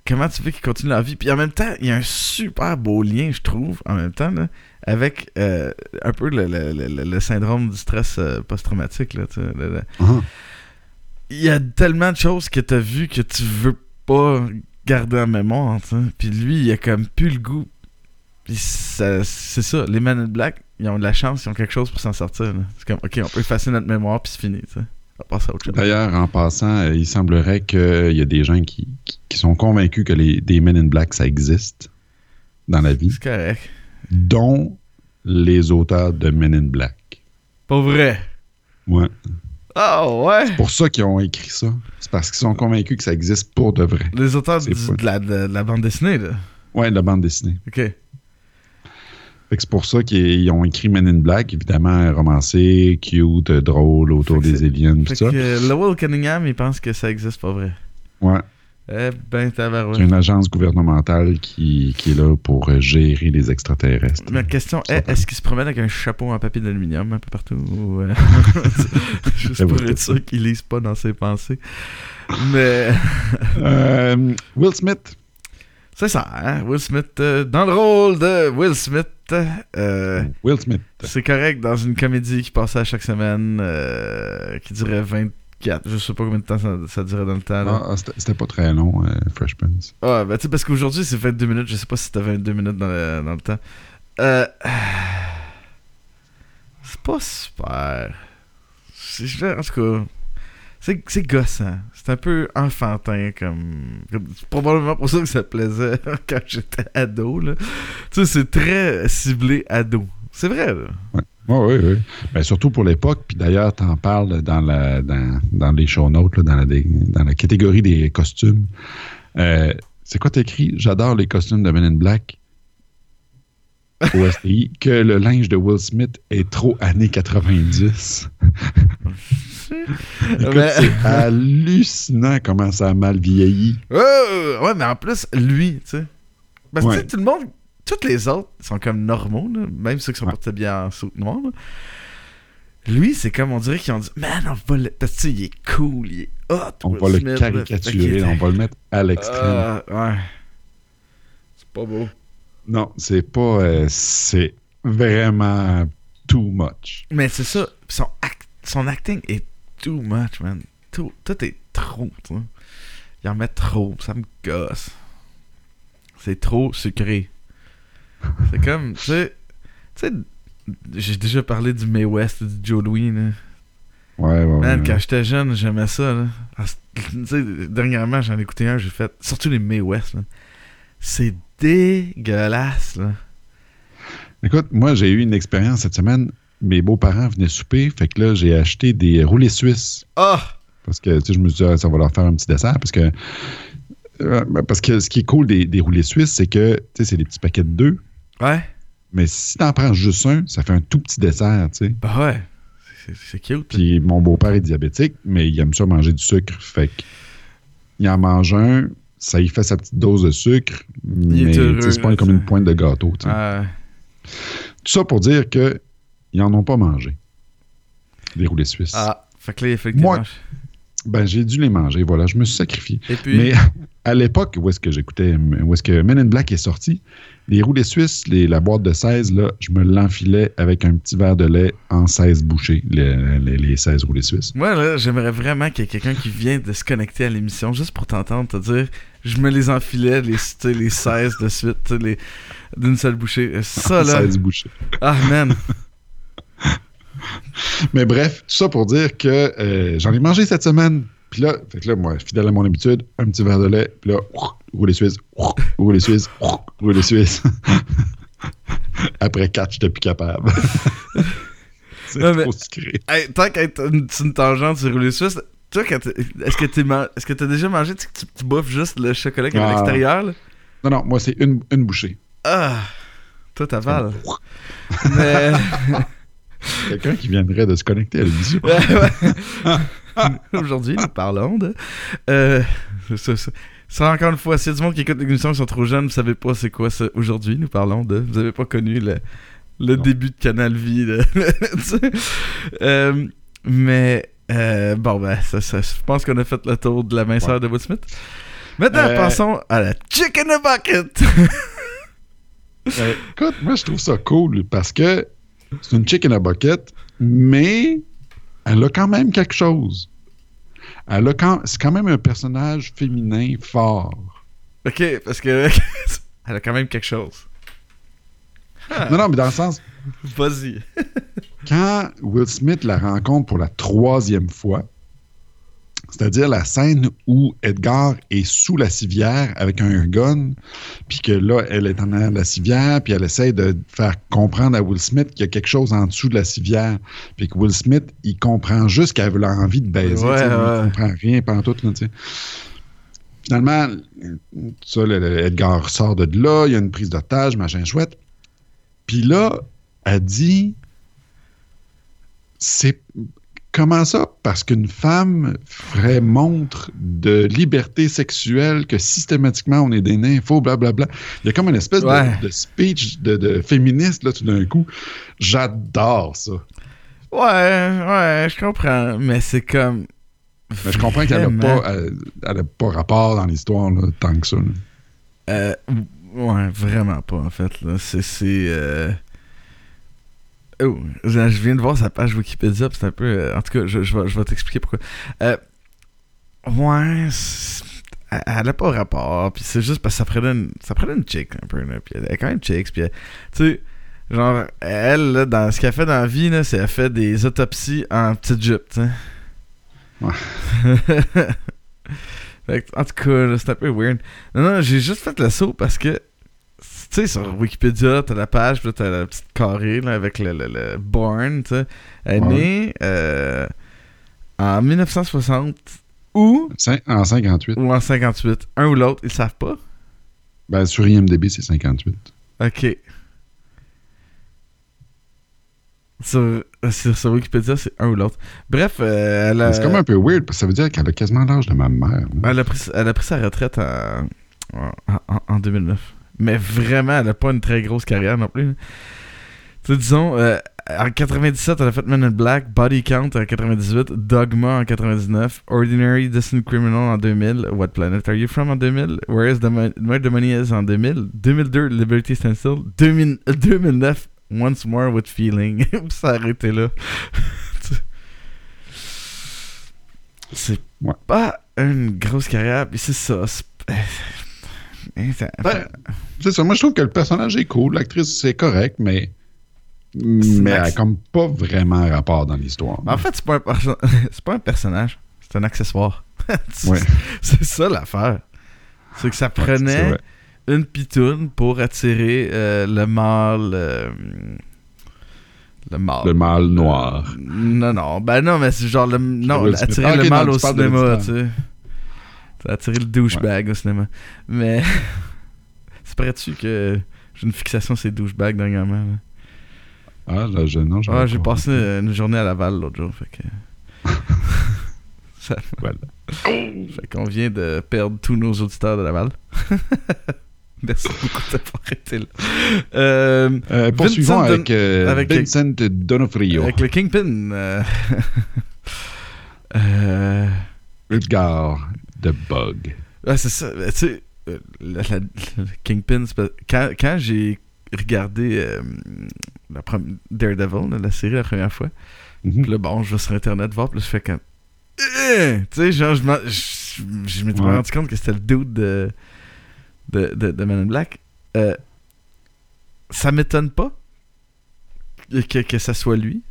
comment tu veux qu'il continue la vie? Puis en même temps, il y a un super beau lien, je trouve, en même temps, là, avec euh, un peu le, syndrome du stress euh, post-traumatique. Uh-huh. Il y a tellement de choses que tu as vues que tu veux pas garder en mémoire. Puis lui, il a comme plus le goût. Puis c'est ça, les Men in Black, ils ont de la chance, ils ont quelque chose pour s'en sortir. C'est comme, ok, on peut effacer notre mémoire, puis c'est fini. D'ailleurs, en passant, euh, il semblerait qu'il y a des gens qui, sont convaincus que les, des Men in Black, ça existe dans la vie. C'est correct dont les auteurs de Men in Black. Pas vrai? Ouais. Ah ouais? C'est pour ça qu'ils ont écrit ça. C'est parce qu'ils sont convaincus que ça existe pour de vrai. Les auteurs de, la, bande dessinée, là? Ouais, de la bande dessinée. OK. C'est pour ça qu'ils ont écrit Men in Black, évidemment, romancé, cute, drôle, autour des aliens, tout ça. Que Lowell Cunningham, il pense que ça existe pas vrai. Ouais. Eh ben, C'est une agence gouvernementale qui, qui, est là pour euh, gérer les extraterrestres. Ma question est est-ce qu'il se promène avec un chapeau en papier d'aluminium un peu partout ou, euh, Juste pour être sûr qu'il lise pas dans ses pensées? Mais. Euh, Will Smith. C'est ça, hein? Will Smith, dans le rôle de Will Smith. Will Smith. C'est correct dans une comédie qui passait à chaque semaine, qui durait 20 4. Je sais pas combien de temps ça, ça durait dans le temps. Ah, c'était pas très long, euh, Fresh Prince. Ah, ben tu sais, parce qu'aujourd'hui c'est 22 minutes. Je sais pas si c'était 22 minutes dans le, dans le temps. Euh, c'est pas super. En tout cas, c'est gossant. C'est un peu enfantin comme. C'est probablement pour ça que ça plaisait quand j'étais ado. Là. Tu sais, c'est très ciblé ado. C'est vrai, là. Ouais oui, oui. Ben, surtout pour l'époque. Puis d'ailleurs, tu en parles dans, la, dans, dans les show notes, dans, la, dans la catégorie des costumes. Euh, c'est quoi t'écris? J'adore les costumes de Men in Black au STI, que le linge de Will Smith est trop années 90. c'est hallucinant comment ça a mal vieilli. ouais, mais en plus, lui, tu sais. Parce que tout le monde toutes les autres sont comme normaux, même ceux qui sont portés bien en soute noire. Lui, c'est comme on dirait qu'ils ont dit Man, on va le. Parce que il est cool, il est hot. On va le caricaturer, on va le mettre à l'extrême. Ah, ouais. C'est pas beau. Non, c'est pas. Euh, c'est vraiment too much. Mais c'est ça. Son, son acting est too much, man. Tout, tout est trop, tu Il en met trop, ça me gosse. C'est trop sucré. C'est comme, tu sais, tu sais, j'ai déjà parlé du May West, du Joe Louis, là. Ouais, ouais, Man, ouais. quand j'étais jeune, j'aimais ça, là. Ah, tu sais, dernièrement, j'en ai écouté un, j'ai fait, surtout les May West, là. C'est dégueulasse, là. Écoute, moi, j'ai eu une expérience cette semaine. Mes beaux-parents venaient souper, fait que là, j'ai acheté des roulés suisses. Ah! Parce que, tu sais, je me suis dit, ah, ça va leur faire un petit dessert, parce que euh, parce que ce qui est cool des, des roulés suisses, c'est que c'est des petits paquets de deux. Ouais. Mais si t'en prends juste un, ça fait un tout petit dessert, tu sais. Bah ouais. C'est cute. Puis mon beau-père est diabétique, mais il aime ça manger du sucre. Fait il en mange un, ça y fait sa petite dose de sucre, mais c'est pas comme une pointe de gâteau. Tout ça pour dire que ils en ont pas mangé. Des roulés suisses. Ah, fait que là. Moi, ben, j'ai dû les manger, voilà, je me suis sacrifié. Mais à l'époque où est-ce que j'écoutais, où est-ce que Men in Black est sorti, les roulés suisses, les, la boîte de 16, là, je me l'enfilais avec un petit verre de lait en 16 bouchées, les, les, 16 roulés suisses. Moi, là, j'aimerais vraiment qu'il y ait quelqu'un qui vienne de se connecter à l'émission juste pour t'entendre te dire je me les enfilais, les, les 16 de suite, d'une seule bouchée. Ça, là. 16 bouchées. Ah, man. Mais bref, tout ça pour dire que euh, j'en ai mangé cette semaine. Puis là, fait que là, moi, fidèle à mon habitude, un petit verre de lait, puis là, rouler suisse, rouler suisse, rouler suisse. Après 4, j'étais plus capable. c'est mais- trop sucré. Hey, tant qu'être une, une tangente sur le Suisse, toi, est-ce que est-ce que t'as déjà mangé, tu tu, tu bouffes juste le chocolat qui est à Ah. l'extérieur? Non, non, moi, c'est une, une bouchée. Ah! Toi, t'avales. Mais... Quelqu'un qui viendrait de se connecter à l'émission. Aujourd'hui, nous parlons de. Euh, ça, ça- ça, encore une fois, a du monde qui écoute l'émission qui sont trop jeunes, vous savez pas c'est quoi ça. Aujourd'hui, nous parlons de. Vous avez pas connu le, début de Canal Vie. sais. Euh, mais. euh, bon, ben, ça, ça- je pense qu'on a fait le tour de la minceur Ouais. de Will Smith. Maintenant, Euh, passons à la Chicken a Bucket. Euh, écoute, moi, je trouve ça cool parce que c'est une chicken a bucket, mais elle a quand même quelque chose. Elle a quand, c'est quand même un personnage féminin fort. ok, parce que. Elle a quand même quelque chose. Non, non, mais dans le sens, Vas-y. quand Will Smith la rencontre pour la troisième fois, c'est-à-dire la scène où Edgar est sous la civière avec un gun, puis que là, elle est en arrière de la civière, puis elle essaie de faire comprendre à Will Smith qu'il y a quelque chose en dessous de la civière, puis que Will Smith, il comprend juste qu'elle a envie de baiser, Ouais, ouais. il comprend rien pendant tout. Finalement, ça, le- le Edgar sort de là, il y a une prise d'otage, machin chouette. Puis là, elle dit c'est comment ça? Parce qu'une femme ferait montre de liberté sexuelle que systématiquement on est des nymphos, blablabla. Il y a comme une espèce de- Ouais. de, speech de, de féministe là tout d'un coup. J'adore ça. Ouais, ouais, je comprends. Mais c'est comme. Mais je comprends qu'elle n'a pas, elle, elle a pas rapport dans l'histoire tant que ça. là. Euh, ouais, vraiment pas, en fait. C'est. Euh, Oh, je viens de voir sa page Wikipédia, c'est un peu. euh, En tout cas, je, je vais, je vais t'expliquer pourquoi. Euh, ouais, elle elle a pas rapport, puis c'est juste parce que ça prenait une, ça prenait une chick, un peu, là, puis elle est quand même chick, puis elle- tu sais, genre, elle, là, dans ce qu'elle fait dans la vie, là, c'est qu'elle fait des autopsies en petite jupe, tu sais. Ouais. En tout cas, c'est un peu weird. Non, non, j'ai juste fait le saut parce que, tu sais, sur Wikipédia, t'as la page, puis t'as la petite carré là, avec le, le, le Born, tu sais. Elle est Ouais. née euh, en 1960 ou, En 58. ou en 58. Un ou l'autre, ils savent pas? Ben, sur IMDB, c'est 58. Ok. Sur, sur, sur Wikipédia, c'est un ou l'autre. Bref, euh, elle a, C'est comme un peu weird parce que ça veut dire qu'elle a quasiment l'âge de ma mère. elle, a pris, elle a pris sa retraite en- en 2009. Mais vraiment, elle a pas une très grosse carrière non plus. Tu sais, disons, euh, en 97, elle a fait Men in Black, Body Count en 98, Dogma en 99, Ordinary Distant Criminal en 2000, What Planet Are You From en 2000, Where, is the Where the Money Is en 2000, 2002, Liberty Stands Still, 2000 euh, 2009, Once More with Feeling. Ça a arrêté là? c'est Ouais. pas une grosse carrière, puis c'est ça. C'est- ça- Ben, c'est ça. Moi, je trouve que le personnage est cool. L'actrice, c'est correct, mais. Mais elle a comme pas vraiment rapport dans l'histoire. En fait, c'est pas, un pas un personnage, c'est un accessoire. C'est- Ouais. Ça l'affaire. C'est que ça prenait une pitoune pour attirer euh, le mâle. euh, le mâle. Le mâle noir. Non, non. Ben non, mais c'est genre le. Non, attirer le mâle au cinéma, tu sais. Ça a attiré le douchebag au cinéma. Mais. c'est paraît-tu que j'ai une fixation sur ces douchebags dernièrement. là? Ah, là, je, non, Ouais, j'ai pas passé une journée à Laval l'autre jour, fait que. Ça- Voilà. Fait qu'on vient de perdre tous nos auditeurs de Laval. Merci beaucoup d'avoir été là. Euh, Euh, poursuivons Vincent avec, euh, avec- Vincent Donofrio. avec le Kingpin. euh, euh, Edgar the Bug. ouais, c'est ça. Tu sais, euh, la- Kingpin, quand, quand j'ai regardé euh, la Daredevil, là, la série, la première fois. Puis là, bon, je vais sur Internet voir, puis là, je fais comme. Eh! Tu sais, genre, je, je, je m'étais Ouais. rendu compte que c'était le dude de, de, de, de Man in Black. Euh, ça m'étonne pas que, que ça soit lui.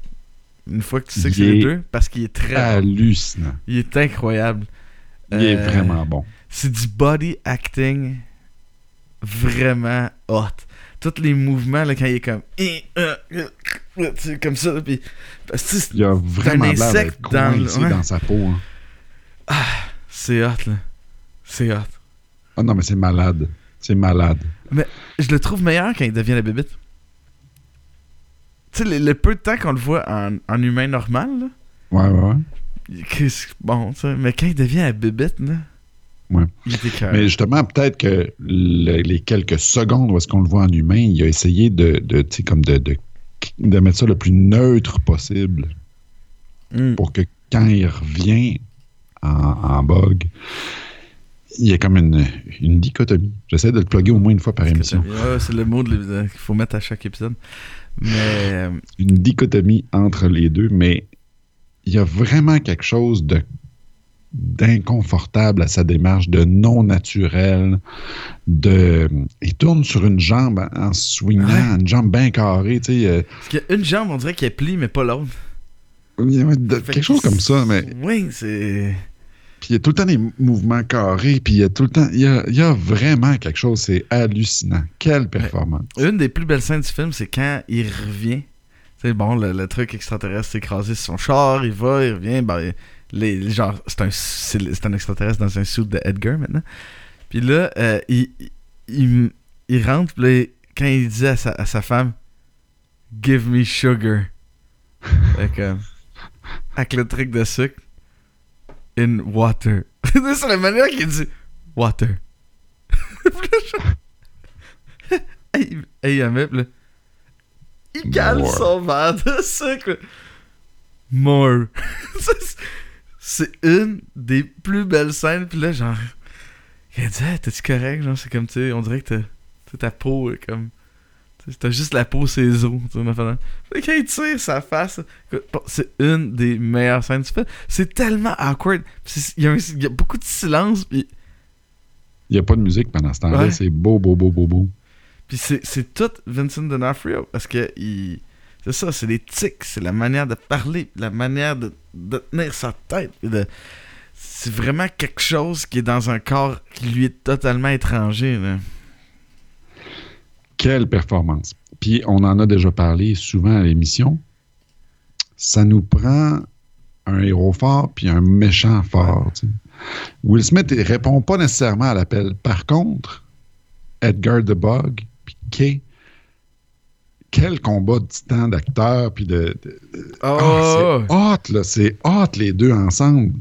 Une fois que tu sais que Il c'est les deux, parce qu'il est très. Hallucinant. Il est incroyable. Il est Euh, vraiment bon. C'est du body acting vraiment hot. Tous les mouvements, là, quand il est comme. eh, euh, euh, comme ça, puis. Il a vraiment l'air insecte dans le- coincé ouais. dans sa peau. hein. C'est hot, là. C'est hot. Ah non, mais c'est malade. C'est malade. Je le trouve meilleur quand il devient la bébite. Tu sais, le, le peu de temps qu'on le voit en, en humain normal, là. Ouais, ouais, ouais. Bon, sais, mais quand il devient la bébite, là. Ouais. Mais justement, peut-être que le- les quelques secondes où est-ce qu'on le voit en humain, il a essayé de, comme de, de, de mettre ça le plus neutre possible Mm. pour que quand il revient en, en bug, il y a comme une, une dichotomie. J'essaie de le plugger au moins une fois par émission. Ouais, c'est le mot qu'il faut mettre à chaque épisode. Mais. euh, Une dichotomie entre les deux, mais il y a vraiment quelque chose de d'inconfortable à sa démarche, de non naturel, de il tourne sur une jambe en swingant, Ouais. une jambe bien carrée, tu sais, euh, Parce qu'il y a une jambe, on dirait qu'elle plie, mais pas l'autre. de- quelque chose comme ça, mais Oui, c'est. puis il y a tout le temps des mouvements carrés, puis il y a tout le temps, il y a, il y a vraiment quelque chose, c'est hallucinant. Quelle performance. Une des plus belles scènes du film, c'est quand il revient. Sais, bon, le, le truc extraterrestre s'est écrasé sur son char, il va, il revient, ben, les, les- genre, c'est un, c'est, c'est un extraterrestre dans un suit de Edgar maintenant. Puis là, euh, il, il, il rentre, puis là, quand il dit à sa, à sa femme, Give me sugar. Fait que, avec le truc de sucre, in water. c'est la manière qu'il dit water. Hey, hey, il met, puis là, il cale More. son verre de sucre. More. C'est- une des plus belles scènes. Puis là, genre, il a dit, t'es-tu correct? Genre, c'est comme, tu sais, on dirait que t'as- ta peau est comme. T'as juste la peau, ses os. Tu femme. Fait quand il tire sa face, c'est une des meilleures scènes du film. C'est tellement awkward. Il y, a un- il y a beaucoup de silence. Puis Il n'y a pas de musique pendant ce temps-là, Ouais. c'est beau, beau, beau, beau, beau. Puis c'est, tout Vincent D'Onofrio parce que il, c'est ça, c'est les tics, c'est la manière de parler, la manière de, de tenir sa tête. de- c'est vraiment quelque chose qui est dans un corps qui lui est totalement étranger. là. Quelle performance. Puis on en a déjà parlé souvent à l'émission. Ça nous prend un héros fort puis un méchant fort. tu sais. Will Smith il répond pas nécessairement à l'appel. Par contre, Edgar the Bug quel combat de titan d'acteurs puis de, de- de- Oh! Ah, c'est hot, là. C'est hot, les deux ensemble.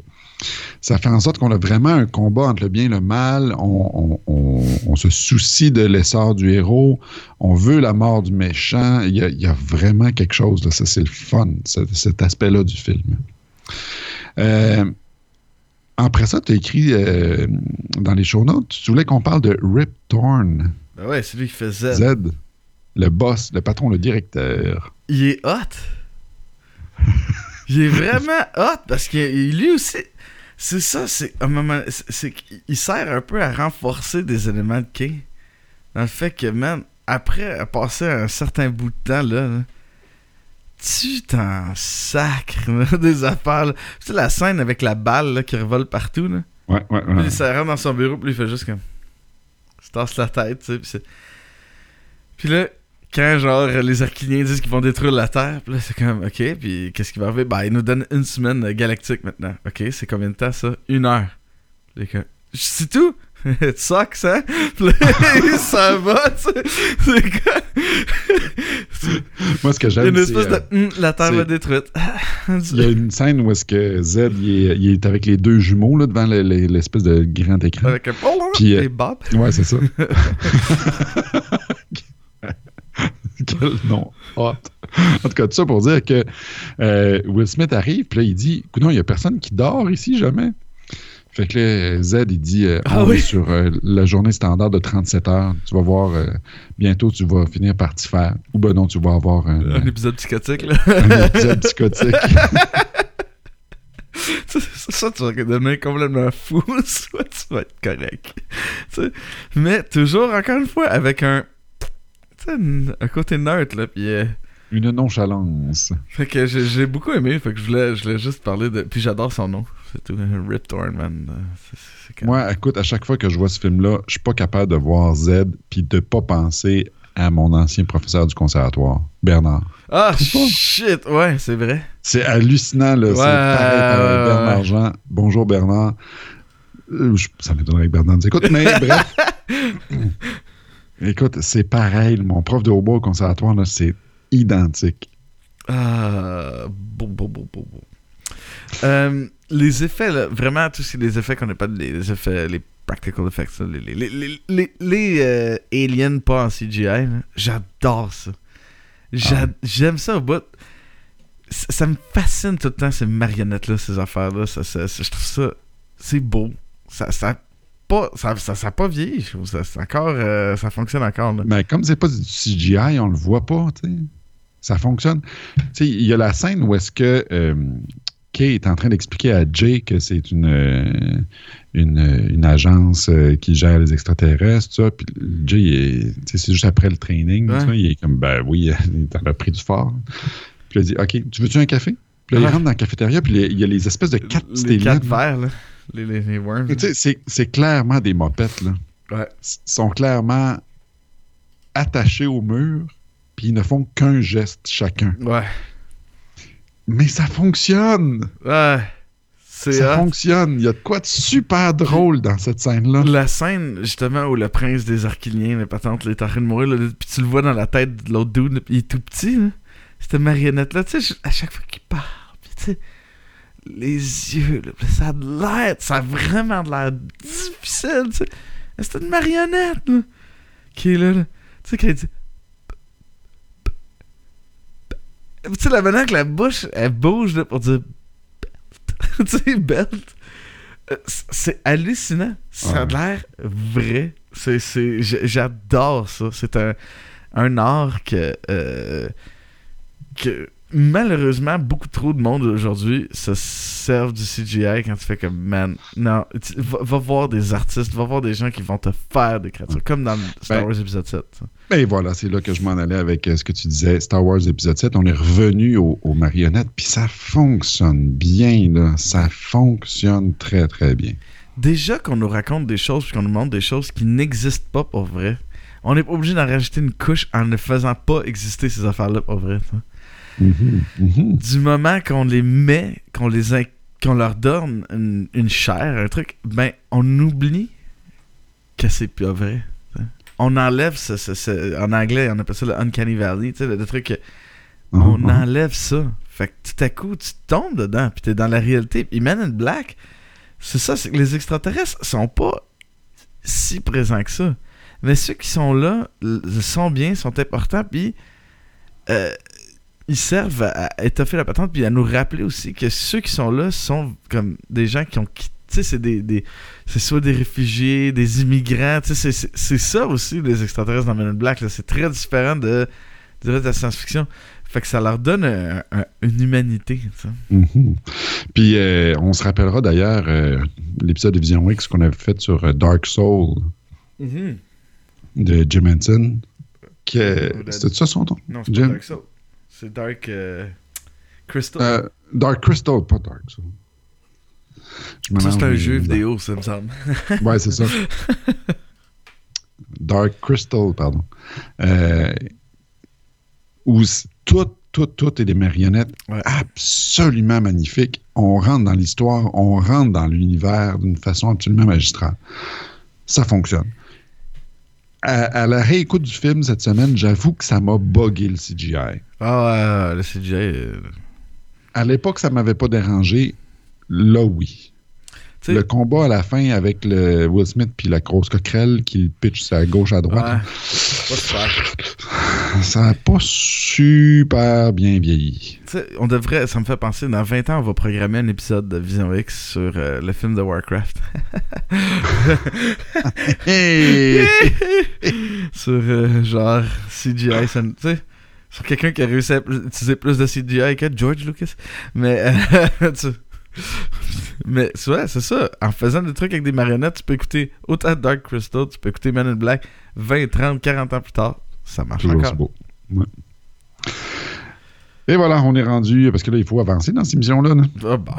Ça fait en sorte qu'on a vraiment un combat entre le bien et le mal. On, on- on- on se soucie de l'essor du héros. On veut la mort du méchant. Il y a, il y a vraiment quelque chose. Là. Ça, c'est le fun, ce- cet aspect-là du film. Euh, après ça, tu as écrit euh, dans les show notes, tu voulais qu'on parle de Rip Torn, Ben ouais, c'est lui qui fait Z. Z, le boss, le patron, le directeur. Il est hot. il est vraiment hot parce que lui aussi. C'est ça, c'est un moment. c'est- qu'il sert un peu à renforcer des éléments de Kay. Dans le fait que, man, après passer un certain bout de temps, là, là, tu t'en sacres là, des affaires. là. Tu sais, la scène avec la balle là, qui revole partout, là. Ouais, ouais, Puis ouais. il se rentre dans son bureau, puis il fait juste comme. Se tasse la tête, tu sais. Puis, là, quand genre les Arquiniens disent qu'ils vont détruire la Terre, puis là c'est comme, ok, puis qu'est-ce qui va arriver? Ben, ils nous donnent une semaine galactique maintenant. Ok, c'est combien de temps ça? Une heure. C'est tout? It sucks, hein? Puis là, s'en va, tu sais. C'est comme. Moi, ce que j'aime, une c'est... espèce euh, de. Hum, la Terre va détruite. Il y a une scène où est-ce que Z il est, il est avec les deux jumeaux là, devant le- le- l'espèce de grand écran. Avec un. Puis, euh, Et Bob. Ouais, c'est ça. Quel nom hot. En tout cas, tout ça pour dire que euh, Will Smith arrive, puis là, il dit non, il n'y a personne qui dort ici, jamais. Fait que là, Z, il dit euh, Ah on oui? est sur euh, la journée standard de 37 heures. Tu vas voir, euh, bientôt, tu vas finir par t'y faire. Ou ben non, tu vas avoir un, Un épisode psychotique, là. un épisode psychotique. Ça, ça, tu vas devenir complètement fou, soit tu vas être correct. Mais toujours, encore une fois, avec un. un côté neutre, là. Puis. Une nonchalance. fait que j'ai j'ai beaucoup aimé, fait que je voulais, je voulais juste parler de. Puis j'adore son nom. C'est tout. Rip Torn, man. Quand- Moi, écoute, à chaque fois que je vois ce film-là, je suis pas capable de voir Z puis de pas penser à mon ancien professeur du conservatoire, Bernard. Ah, shit! Ouais, c'est vrai. C'est hallucinant, là. c'est pareil, pareil, ouais, Bernard ouais. Jean. Bonjour, Bernard. Euh, je- ça m'étonnerait que Bernard nous écoute, mais bref. Écoute, c'est pareil. Mon prof de hautbois au conservatoire, là, c'est identique. Ah, bon, bon, bon, bon, bon. Euh, les effets, là, vraiment, tous ces- les effets qu'on n'a pas, les, effets, les practical effects, là, les, les, les, les, les- les, euh, aliens pas en CGI, j'adore ça. Ah. J'aime ça au bout. Ça, ça me fascine tout le temps, ces marionnettes-là, ces affaires-là. Ça, ça- ça- je trouve ça, c'est beau. Ça, ça, pas, ça, ça, ça a pas vieilli, je trouve. Ça, encore, euh, ça fonctionne encore. là. Mais comme c'est pas du CGI, on le voit pas, tu sais. Ça fonctionne. Tu sais, il y a la scène où est-ce que euh, Kay est en train d'expliquer à Jay que c'est une, euh, une, une agence euh, qui gère les extraterrestres, tout ça. Puis Jay, c'est juste après le training, Ouais. il est comme, ben oui, t'en as pris du fort. Puis il a dit, OK, tu veux-tu un café? Puis là, il Ouais. rentre dans la cafétéria, puis il y a les espèces de quatre les quatre verres, là. Les, les, les worms. C'est- clairement des mopettes, là. Ouais. S- sont clairement attachés au mur, puis ils ne font qu'un geste chacun. Ouais. Mais ça fonctionne! Ouais. Ça hot. fonctionne! Il y a de quoi de super drôle dans cette scène-là. La scène, justement, où le prince des Arquiliens, la patente, est en train de mourir, là, puis tu le vois dans la tête de l'autre dude, il est tout petit, là. Cette marionnette-là, tu sais, à chaque fois qu'il parle, puis tu sais, les yeux, là, ça a de l'air, ça a vraiment de l'air difficile, tu sais. C'est une marionnette, là, qui est là, là. Tu sais, il dit... Tu sais, la manière que la bouche, elle bouge, là, pour dire... tu sais, belt. Euh, C'est hallucinant. Ça a l'air vrai. C'est, c'est, j'adore ça. C'est un, un art que, euh, que malheureusement beaucoup trop de monde aujourd'hui se servent du CGI quand tu fais comme man. Non, va, va voir des artistes, va voir des gens qui vont te faire des créatures, comme dans Star Ben, Wars épisode 7. ça. Et voilà, c'est là que je m'en allais avec euh, ce que tu disais, Star Wars épisode 7. On est revenu aux, aux marionnettes, puis ça fonctionne bien, là. Ça fonctionne très, très bien. Déjà qu'on nous raconte des choses, puis qu'on nous montre des choses qui n'existent pas pour vrai, on n'est pas obligé d'en rajouter une couche en ne faisant pas exister ces affaires-là pour vrai. Ça. Mhm, mhm. du moment qu'on les met, qu'on les qu'on leur donne une, une chair, un truc, ben on oublie que c'est pas vrai. t'sais. On enlève ce, ce- ce- en anglais, on appelle ça le uncanny valley, tu sais, le, le truc que on Mhm. enlève ça. Fait que tout à coup, tu tombes dedans, puis t'es dans la réalité. Puis Men in Black, c'est ça, c'est que les extraterrestres sont pas si présents que ça. Mais ceux qui sont là sont bien, sont importants, puis euh, ils servent à, étoffer la patente, puis à nous rappeler aussi que ceux qui sont là sont comme des gens qui ont quitté. Tu sais, c'est des, des- c'est soit des réfugiés, des immigrants. Tu sais, c'est- ça aussi, les extraterrestres dans Men in Black. là. C'est très différent de, de la science-fiction. Fait que ça leur donne un- un- une humanité. Mhm. Puis euh, on se rappellera d'ailleurs euh, l'épisode de Vision X qu'on avait fait sur euh, Dark Soul de Jim Henson. Que, C'était ça son nom? Non, c'est Dark Soul. C'est Dark euh, Crystal. Euh, Dark Crystal, pas Dark me ça, c'est un jeu vidéo, ça me semble. Ouais, c'est ça. Dark Crystal, pardon. Euh, où tout, tout, tout est des marionnettes Ouais. absolument magnifiques. On rentre dans l'histoire, on rentre dans l'univers d'une façon absolument magistrale. Ça fonctionne. À, à la réécoute du film cette semaine, j'avoue que ça m'a buggé le CGI. Ah, ouais, le CGI. euh, À l'époque, ça m'avait pas dérangé. Là, oui. Le combat à la fin avec le Will Smith puis la grosse coquerelle qui le pitch à gauche à droite, ouais, pas super. ça n'a pas super bien vieilli. Tu sais, on devrait, ça me fait penser, dans 20 ans, on va programmer un épisode de Vision X sur euh, le film de Warcraft. Sur euh, genre CGI, tu sais, sur quelqu'un qui a réussi à utiliser plus de CGI que George Lucas. Mais, euh, tu- mais c'est vrai, c'est ça. En faisant des trucs avec des marionnettes, tu peux écouter autant Dark Crystal, tu peux écouter Man in Black 20, 30, 40 ans plus tard. Ça marche Toujours encore. c'est beau. Ouais. Et voilà, on est rendu, parce que là, il faut avancer dans cette émission-là. là. Ah, bah.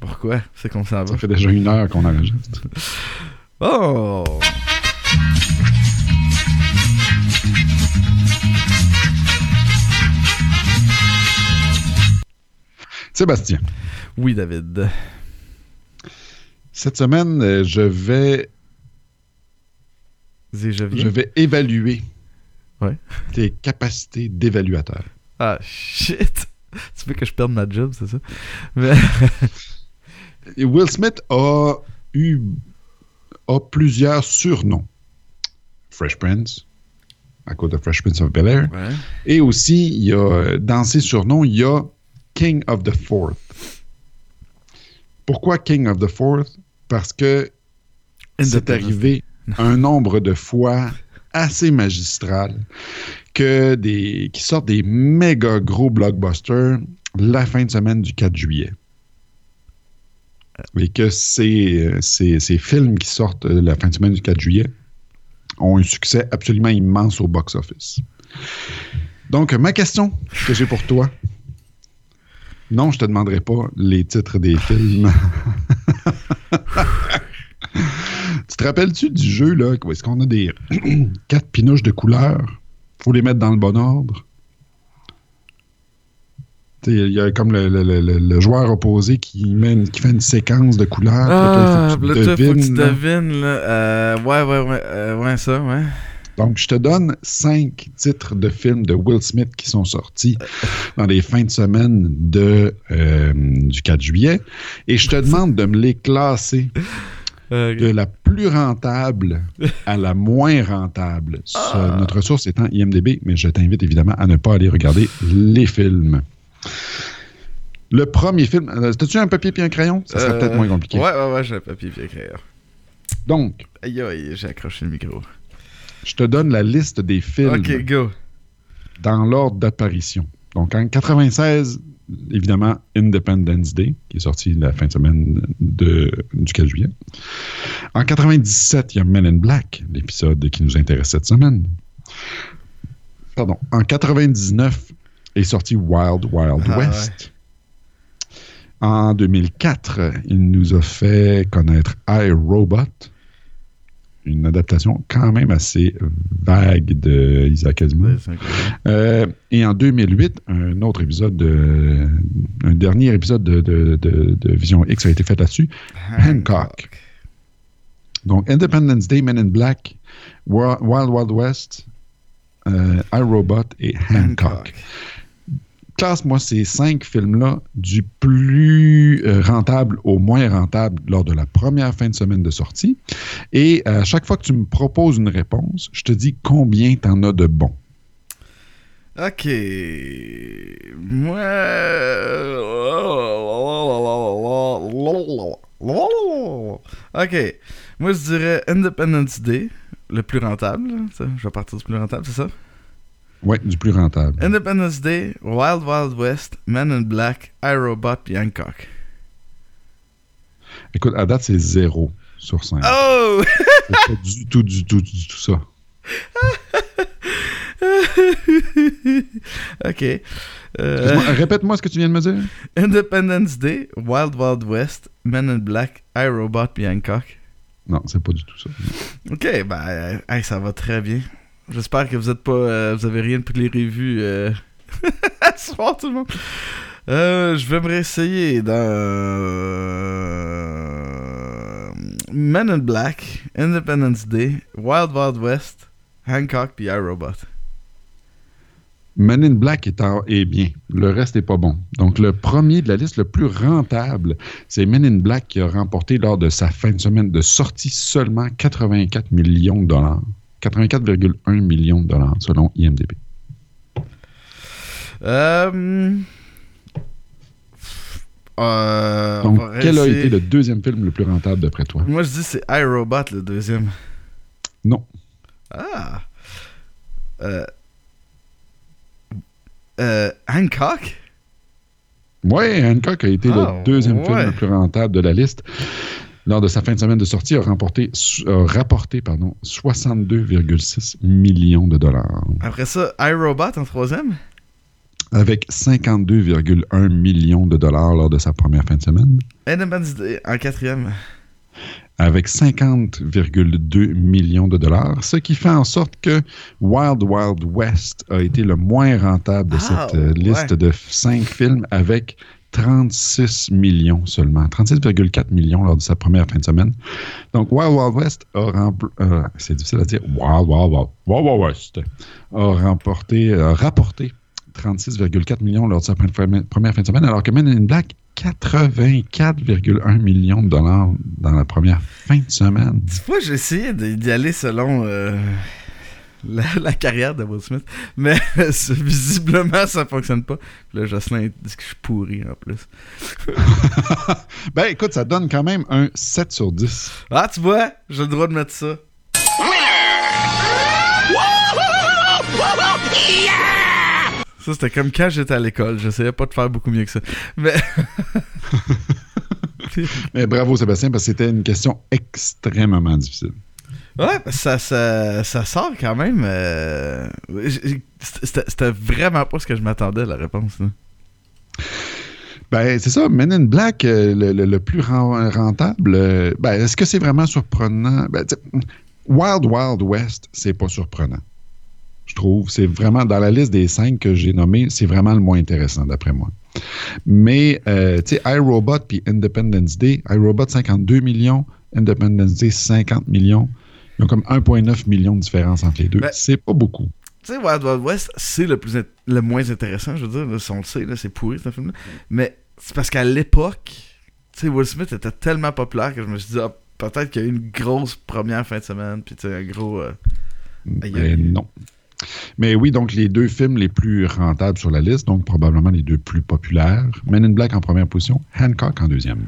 Pourquoi? C'est qu'on s'en va. Ça fait déjà une heure qu'on enregistre. Oh! Sébastien, Oui, David. cette semaine, je vais, Dis, je viens. je vais évaluer Ouais. tes capacités d'évaluateur. Ah, shit! Tu veux que je perde ma job, c'est ça? Mais... Will Smith a eu a plusieurs surnoms. Fresh Prince, à cause de Fresh Prince of Bel-Air. Ouais. Et aussi, il y a, dans ses surnoms, il y a King of the Fourth. Pourquoi King of the Fourth? Parce que c'est arrivé un nombre de fois assez magistral que des, qui sortent des méga gros blockbusters la fin de semaine du 4 juillet. Et que ces, euh, ces, ces films qui sortent euh, la fin de semaine du 4 juillet ont un succès absolument immense au box-office. Donc, ma question que j'ai pour toi, non, je te demanderai pas les titres des films. tu te rappelles-tu du jeu, là, où est-ce qu'on a des quatre pinouches de couleurs? faut les mettre dans le bon ordre. Tu Il y a comme le, le- le- le- le joueur opposé qui, met une- qui fait une séquence de couleurs. Ah, là, il faut que tu faut que tu devines, là. devines, là. Euh, ouais, ouais, ouais, euh, ouais, ça, ouais. Donc, je te donne cinq titres de films de Will Smith qui sont sortis dans les fins de semaine de, euh, du 4 juillet. Et je te demande de me les classer Euh, de la plus rentable à la moins rentable. Ce- Ah. Notre source étant IMDB, mais je t'invite évidemment à ne pas aller regarder les films. Le premier film, euh, as-tu un papier et un crayon? Ça serait euh, peut-être moins compliqué. Ouais, ouais, ouais, j'ai un papier et un crayon. Donc, Aïe, aïe, j'ai accroché le micro. Je te donne la liste des films go. dans l'ordre d'apparition. Donc, en 96, évidemment, Independence Day, qui est sorti la fin de semaine de, du 4 juillet. En 97, il y a Men in Black, l'épisode qui nous intéresse cette semaine. Pardon. En 99 est sorti Wild Wild Ah, West. En 2004, il nous a fait connaître I, Robot, une adaptation quand même assez vague de Isaac Asimov. Euh, et en 2008, un autre épisode, de, un dernier épisode de, de- de- Vision X a été fait là-dessus. Hancock. Donc, Independence Day, Men in Black, Wild Wild West, euh, iRobot et Hancock. Classe-moi ces cinq films-là du plus euh, rentable au moins rentable lors de la première fin de semaine de sortie. Et à chaque fois que tu me proposes une réponse, je te dis combien tu en as de bons. Ok. Moi. Ok. Moi, je dirais Independence Day, le plus rentable. Je vais partir du plus rentable, c'est ça? Oui, du plus rentable. Independence Day, Wild Wild West, Men in Black, iRobot puis Hancock. Écoute, à date, c'est 0 sur 5. Oh! C'est pas du tout, du tout, du tout ça. ok. Euh, Répète-moi ce que tu viens de me dire. Independence Day, Wild Wild West, Men in Black, iRobot puis Hancock. Non, c'est pas du tout ça. Ok, ben, euh, hey, ça va très bien. J'espère que vous êtes euh, rien pris les revues euh, tout le monde. Euh, je vais me réessayer dans euh, Men in Black, Independence Day, Wild Wild West, Hancock puis iRobot. Men in Black est, en- est bien. Le reste est pas bon. Donc, le premier de la liste, le plus rentable, c'est Men in Black qui a remporté lors de sa fin de semaine de sortie seulement 84 millions de dollars. 84,1 millions de dollars selon IMDb. Euh, euh, on Donc, quel a été le deuxième film le plus rentable d'après toi? Moi, je dis c'est iRobot le deuxième. Non. Ah. Euh. Euh, Hancock? Oui, Hancock a été Ah, le deuxième film le plus rentable de la liste. Lors de sa fin de semaine de sortie, a, remporté, a rapporté pardon, 62,6 millions de dollars. Après ça, iRobot en troisième? avec 52,1 millions de dollars lors de sa première fin de semaine. Independence Day en quatrième. Avec 50,2 millions de dollars, ce qui fait en sorte que Wild Wild West a été le moins rentable de Ah, cette euh, liste de cinq films avec 36 millions seulement, 36,4 millions lors de sa première fin de semaine. Donc Wild Wild West a rempl- euh, c'est difficile à dire, Wild Wild Wild, Wild Wild West a remporté, a rapporté 36,4 millions lors de sa pre- première fin de semaine, alors que Men in Black 84,1 millions de dollars dans la première fin de semaine. J'ai essayé d'y d'y aller selon euh, la, la carrière de Will Smith, mais visiblement, ça fonctionne pas. Puis là, Jocelyn dit que je suis pourri en plus. Ben écoute, ça donne quand même un 7 sur 10. Ah, tu vois, j'ai le droit de mettre ça. Ça, c'était comme quand j'étais à l'école. J'essayais pas de faire beaucoup mieux que ça. Mais. Mais bravo Sébastien, parce que c'était une question extrêmement difficile. Ouais, ça, ça, ça sort quand même. euh, C'était vraiment pas ce que je m'attendais, la réponse. Ben, c'est ça, Men in Black, euh, le, le- plus ren- rentable, euh, ben, est-ce que c'est vraiment surprenant? Ben, Wild Wild West, c'est pas surprenant. Je trouve. C'est vraiment, dans la liste des cinq que j'ai nommés, c'est vraiment le moins intéressant, d'après moi. Mais, tu sais, iRobot puis Independence Day, iRobot 52 millions, Independence Day 50 millions. Ils ont comme 1,9 millions de différence entre les deux. Ben- c'est pas beaucoup. Tu sais, Wild Wild West, c'est le, plus le moins intéressant, je veux dire. Là, si on le sait, c'est pourri, ce film-là. Mais c'est parce qu'à l'époque, tu sais, Will Smith était tellement populaire que je me suis dit, ah, peut-être qu'il y a eu une grosse première fin de semaine, puis tu sais, un gros. euh, Aïe, Ben, non. Mais oui, donc les deux films les plus rentables sur la liste, donc probablement les deux plus populaires. Men in Black en première position, Hancock en deuxième.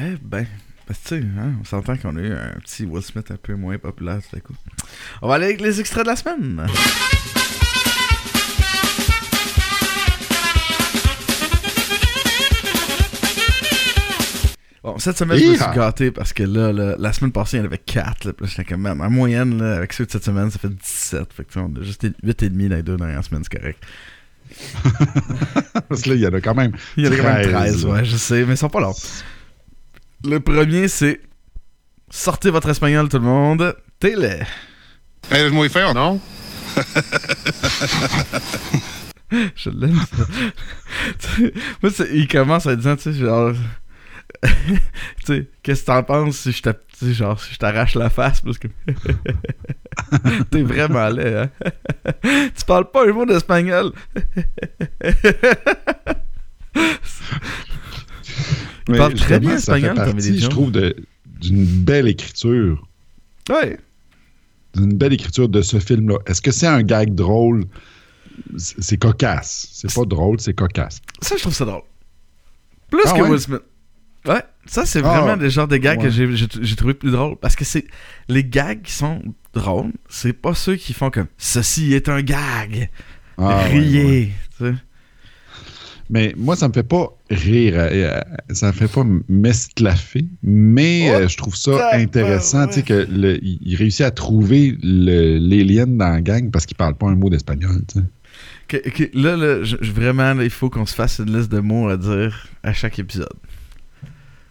Eh ben, parce que tu sais, hein, on s'entend qu'on a eu un petit Will Smith un peu moins populaire tout à coup. On va aller avec les extraits de la semaine. Bon, cette semaine, je me suis gâté parce que là, là, la semaine passée, il y en avait 4. Là, puis là, j'étais comme, man, en moyenne, là, avec ceux de cette semaine, ça fait 17. Fait que, on a juste 8,5 dans les deux dernières semaines, c'est correct. Parce que là, il y en a quand même. Il y en a quand même 13, 13, là. ouais, je sais, mais ils sont pas longs. Le premier, c'est Sortez votre espagnol, tout le monde. Télé. Eres muy feo, ¿no? Je l'aime, ça. Moi, c'est- il commence en disant, tu sais, genre. tu sais, qu'est-ce que t'en penses si je sais, genre, si je t'arrache la face? Parce que. T'es vraiment laid, hein? tu parles pas un mot d'espagnol. Il parle très bien ça fait espagnol, partie, Lee je trouve, d'une belle écriture. Ouais. D'une belle écriture de ce film-là. Est-ce que c'est un gag drôle? C'est cocasse. C'est pas drôle, c'est cocasse. Ça, je trouve ça drôle. Plus Ah que ouais? Will Smith. Ouais, ça, c'est Ah, vraiment des genres de gags que ouais. j'ai- j'ai trouvé plus drôles. Parce que c'est. Les gags qui sont drôles, c'est pas ceux qui font comme Ceci est un gag. Ah, Riez. ouais. tu sais. Mais moi, ça me fait pas rire. euh, euh, ça me fait pas m'esclaffer. Mais Oh, euh, je trouve ça intéressant, tu sais, que le- il il réussit à trouver l'alien dans la gang parce qu'il parle pas un mot d'espagnol, tu sais. Que- que- là, là, je- vraiment, là, il faut qu'on se fasse une liste de mots à dire à chaque épisode.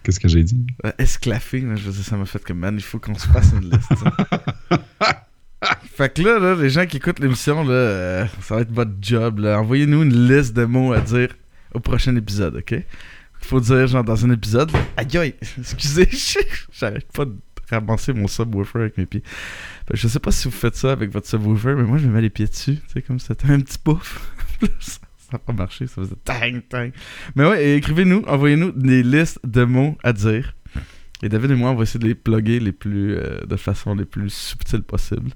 Qu'est-ce que j'ai dit? Esclaffer, là, je veux dire, ça m'a fait comme man, il faut qu'on se fasse une liste. fait que là, là, les gens qui écoutent l'émission, là, euh, ça va être votre job. Envoyez-nous une liste de mots à dire au prochain épisode, ok? Faut dire, genre, dans un épisode, aïe aïe, excusez, j'arrête pas de ramasser mon subwoofer avec mes pieds. Je sais pas si vous faites ça avec votre subwoofer, mais moi, je me mets les pieds dessus, tu sais, comme c'était un petit pouf. ça n'a pas marché, ça faisait tang, tang. Mais ouais, écrivez-nous, envoyez-nous des listes de mots à dire. Et David et moi, on va essayer de les plugger les plus, euh, de façon les plus subtile possible.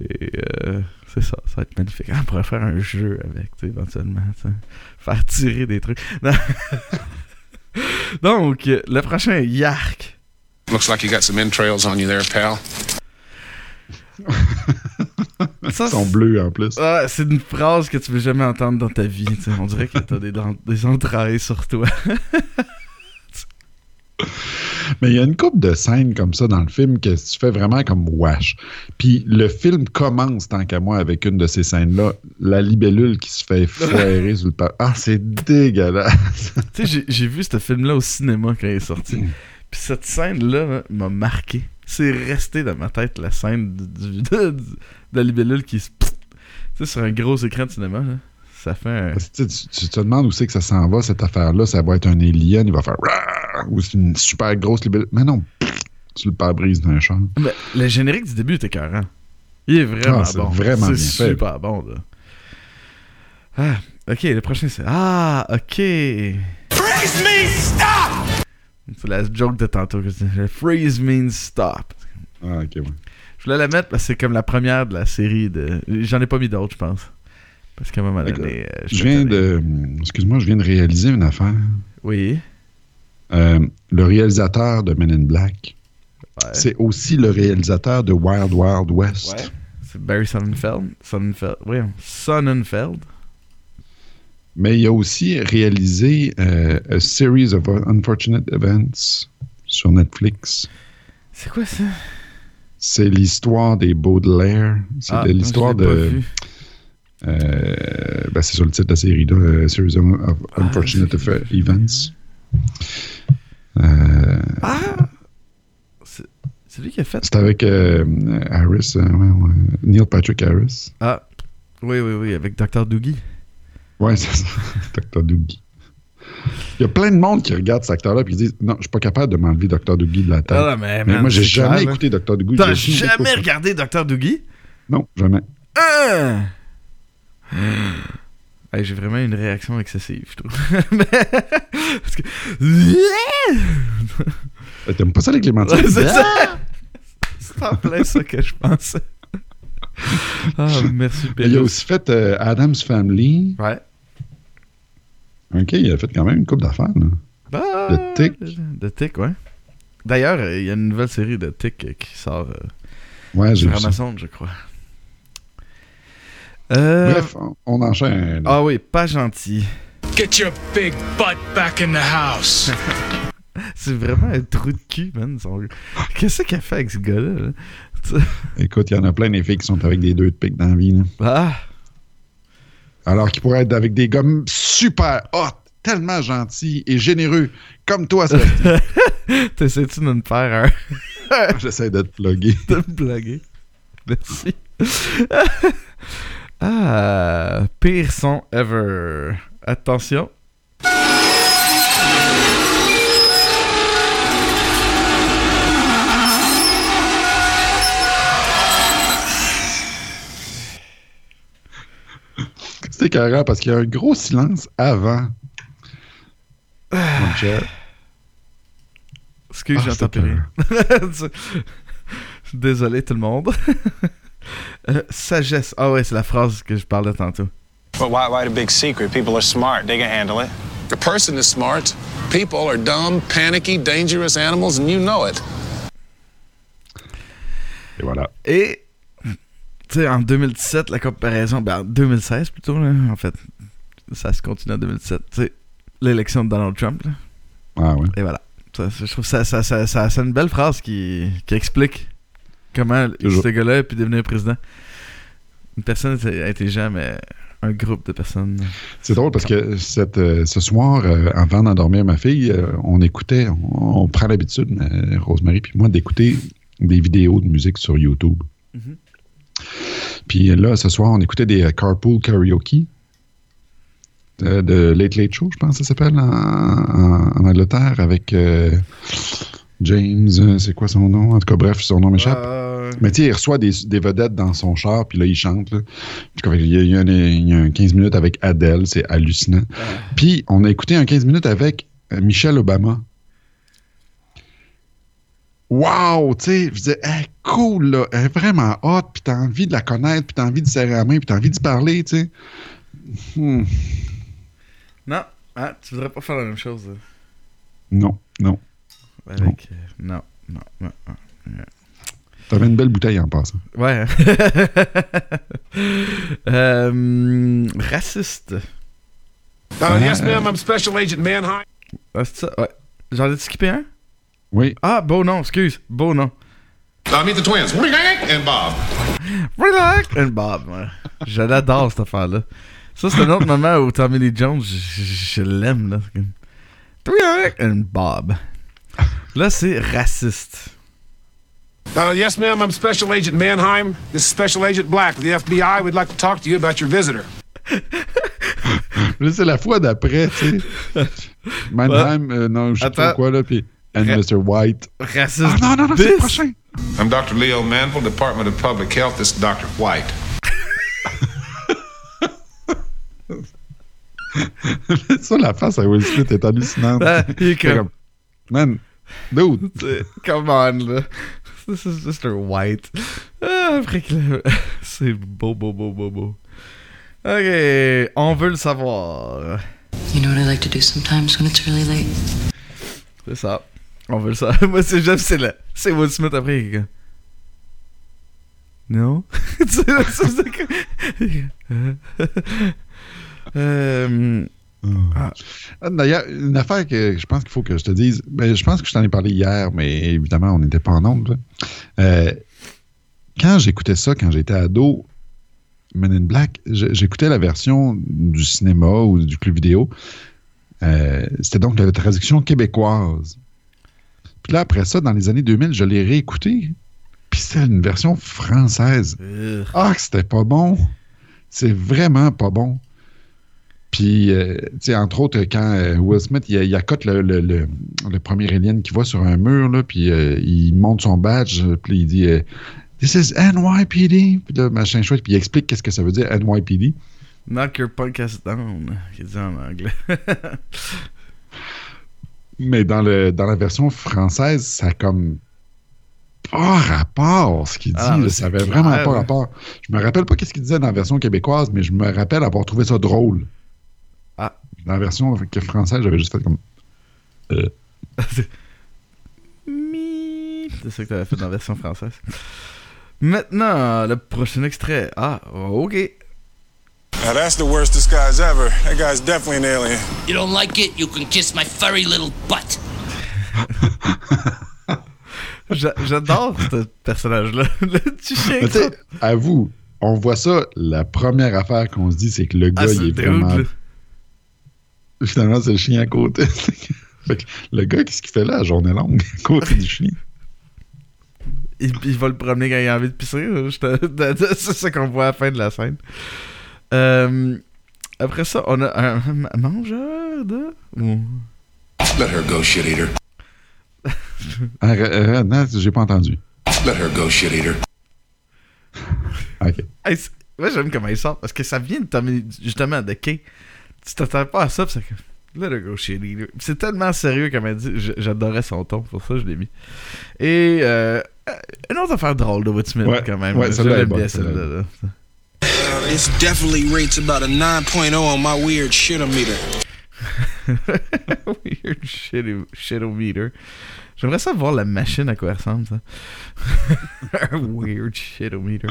Et euh, c'est ça, ça va être magnifique. On pourrait faire un jeu avec, tu sais, éventuellement. Faire tirer des trucs. Donc, le prochain, Yark. Looks like you got some entrails on you there, pal. Ça, Ils sont c'est- bleus en plus. Ah, c'est une phrase que tu veux jamais entendre dans ta vie. On dirait que t'as des, des entrailles sur toi. Mais il y a une couple de scènes comme ça dans le film que tu fais vraiment comme wash. Puis le film commence, tant qu'à moi, avec une de ces scènes-là. La libellule qui se fait foirer sur le Ah, c'est dégueulasse. Tu sais, j'ai- vu ce film-là au cinéma quand il est sorti. Puis cette scène-là là, m'a marqué. C'est resté dans ma tête, la scène du, du- de, de la libellule qui se... Tu sais, sur un gros écran de cinéma, là. Ça fait un... Parce que, tu, tu- tu te demandes où c'est que ça s'en va, cette affaire-là. Ça va être un alien, il va faire ou c'est une super grosse libellule. Mais non, sur le pare-brise d'un char. Mais le générique du début était écœurant. Il est vraiment Ah, bon. vraiment C'est bien fait. super bon, là. Ah, ok, le prochain c'est. Ah, ok. Freeze me, stop! C'est la joke de tantôt. que c'est- Freeze means stop. Ah, ok, ouais. Je voulais la mettre parce que c'est comme la première de la série de. J'en ai pas mis d'autres, je pense. Parce qu'à un moment donné. euh, Je j'étais viens de. Excuse-moi, je viens de réaliser une affaire. Oui. Euh, le réalisateur de Men in Black, Ouais. c'est aussi le réalisateur de Wild Wild West. Ouais. C'est Barry Sonnenfeld. Sonnenfeld. Oui, Sonnenfeld. Mais il a aussi réalisé euh, A Series of Unfortunate Events sur Netflix. C'est quoi ça? C'est l'histoire des Baudelaire. C'est Ah, l'histoire je pas de. vu. Euh, ben, c'est sur le titre de la série, là, euh, Series of Ah, Unfortunate. Events. Euh, Ah! C'est lui qui a fait? c'est avec Harris, ouais, ouais, Neil Patrick Harris. Ah! Oui, oui, oui, avec Dr. Doogie. Ouais, c'est ça. Dr. Doogie. Il y a plein de monde qui regarde cet acteur-là et qui disent Non, je suis pas capable de m'enlever Dr. Doogie de la tête. Ah, mais, Mais man, moi, j'ai jamais clair, écouté Dr. Doogie. T'as jamais écouté. regardé Dr. Doogie? Non, jamais. Ah! Hey, j'ai vraiment une réaction excessive, je trouve. Mais- Parce que... Euh, T'aimes pas ça, les clémentines? Ouais, c'est ça. C'est en plein ça que je pensais. Ah, merci, Il a aussi fait euh, Adam's Family. Ouais. OK, il a fait quand même une coupe d'affaires. là. Ah, De Tic. De Tic, ouais. D'ailleurs, il y a une nouvelle série de Tic euh, qui sort euh, Ouais, j'ai ça. Amazon, je crois. Euh, Bref, on, enchaîne. Ah oui, pas gentil. Get your big butt back in the house. C'est vraiment un trou de cul, man. son- Qu'est-ce qu'il a fait avec ce gars-là? là? Écoute, il y en a plein des filles qui sont avec des deux de pique dans la vie. là. Ah! Alors qu'ils pourraient être avec des gars super hot, tellement gentils et généreux, comme toi, Sébastien. T'essaies-tu de me faire un... J'essaie de te plugger. de me blaguer? Merci. Ah! Pire son ever. Attention. C'est carré parce qu'il y a un gros silence avant. Mon. Excuse, Ah, j'entends plus rien. Désolé tout le monde. Euh, sagesse. Ah ouais, c'est la phrase que je parlais tantôt. But why, why the big secret? People are smart. They can handle it. The person is smart. People are dumb, panicky, dangerous animals, and you know it. Et voilà. Et, tu sais, en 2017, la comparaison, ben en 2016 plutôt, là, en fait, ça se continue en 2017. Tu sais, l'élection de Donald Trump, là, Ah ouais. et voilà. Ça, je trouve que ça, ça, ça, ça- c'est une belle phrase qui, qui explique comment Toujours. ce gars-là a pu devenir président. Une personne intelligente, mais un groupe de personnes. C'est drôle parce que cette, euh, ce soir, euh, avant d'endormir ma fille, euh, on écoutait, on, on prend l'habitude, Rosemary puis moi, d'écouter des vidéos de musique sur YouTube. Mhm. Puis là, ce soir, on écoutait des Carpool Karaoke de Late Late Show, je pense que ça s'appelle, en, en- en Angleterre, avec James, c'est quoi son nom? En tout cas, bref, son nom m'échappe. Euh, Mais tu sais, il reçoit des, des vedettes dans son char, puis là, il chante. là. Il y, a, il y a un, il y a un 15 minutes avec Adele, c'est hallucinant. Puis on a écouté un 15 minutes avec euh, Michelle Obama. Wow! Tu sais, je disais, Hey, cool, là, elle est vraiment hot, puis t'as envie de la connaître, puis t'as envie de serrer la main, puis t'as envie de parler, tu sais. Hmm. Non, ah, tu voudrais pas faire la même chose. là? Non, non. Avec. euh, non, non, non. non. T'avais une belle bouteille en passant. Ouais. euh, raciste. Uh, yes, ma'am, I'm Special Agent Manheim. Ah, c'est ça? Ouais. J'en ai skippé un? Oui. Ah, beau nom, excuse. Beau nom. Meet the twins, Rick and Bob. Relax and Bob. Ouais. Je l'adore, cette affaire-là. Ça, c'est un autre moment où Tommy Lee Jones, je, je- je l'aime, là. Relax and Bob. Là, c'est raciste. Uh, yes, ma'am, I'm Special Agent Mannheim. This is Special Agent Black of the FBI. We'd like to talk to you about your visitor. Là, c'est la fois d'après, tu sais. Mannheim, euh, non, je sais pas quoi, là, puis and Ra- Mr. White. Raciste. Ah non, non, non, c'est le prochain. I'm Dr. Leo Manville, Department of Public Health. This is Dr. White. ça, la face à Will Smith est hallucinante. Ah, il est comme- Man, dude. Come on, là. This is Mr. White. Ah, C'est beau, beau, beau, beau, beau. Ok, on veut le savoir. You know what I like to do sometimes when it's really late? C'est ça. On veut le savoir. Moi, c'est j'aime, c'est là. C'est Will Smith après. Non? Tu sais, c'est euh, Ah, D'ailleurs, une affaire que je pense qu'il faut que je te dise, ben, je pense que je t'en ai parlé hier, mais évidemment, on n'était pas en là. Euh, quand j'écoutais ça, quand j'étais ado, Men in Black, j'écoutais la version du cinéma ou du club vidéo. Euh, C'était donc la traduction québécoise. Puis là, après ça, dans les années 2000, je l'ai réécouté. Puis c'était une version française. Ah, c'était pas bon. C'est vraiment pas bon. Puis, euh, tu sais, entre autres, quand euh, Will Smith, il, il accote le, le, le, le premier alien qui voit sur un mur, là, puis euh, il monte son badge, puis il dit This is NYPD. Puis là, machin chouette, puis il explique qu'est-ce que ça veut dire NYPD. knock your podcast down. Il dit en anglais. Mais dans, le, dans la version française, ça a comme pas rapport ce qu'il dit. Ah, là, ça avait clair, vraiment pas rapport. Je me rappelle pas qu'est-ce qu'il disait dans la version québécoise, mais je me rappelle avoir trouvé ça drôle. Ah. Dans la version française, j'avais juste fait comme. Mi. C'est ça que t'avais fait dans la version française. Maintenant, le prochain extrait. Ah, ok. Now that's the worst disguise ever. That guy's definitely an alien. You don't like it? You can kiss my furry little butt. J'a- J'adore ce personnage-là. Le petit chien. Mais tu sais, à vous, on voit ça, la première affaire qu'on se dit, c'est que le gars, Ah, il est vraiment. là. Finalement, c'est le chien à côté. Fait que le gars, qu'est-ce qu'il fait là, la journée longue, à côté du chien? Il, il va le promener quand il a envie de pisser. C'est ça qu'on voit à la fin de la scène. Euh, après ça, on a un, un mangeur de. ou- Let her go, shit eater. Ah, euh, non, j'ai pas entendu. Let her go, shit eater. OK. Hey, moi, j'aime comment il sort parce que ça vient de Tommy, justement de Kay. Tu t'attends pas à ça, pis c'est que. Let her go. Pis C'est tellement sérieux comme elle dit. J'adorais son ton, pour ça je l'ai mis. Et euh, une autre affaire drôle de Will Smith, Ouais, quand même. ouais, Je l'aime bien, celle-là là. This definitely rates about a 9.0 on my weird shitometer. Weird shit- shitometer. J'aimerais ça voir la machine à quoi elle ressemble, ça. Weird shitometer.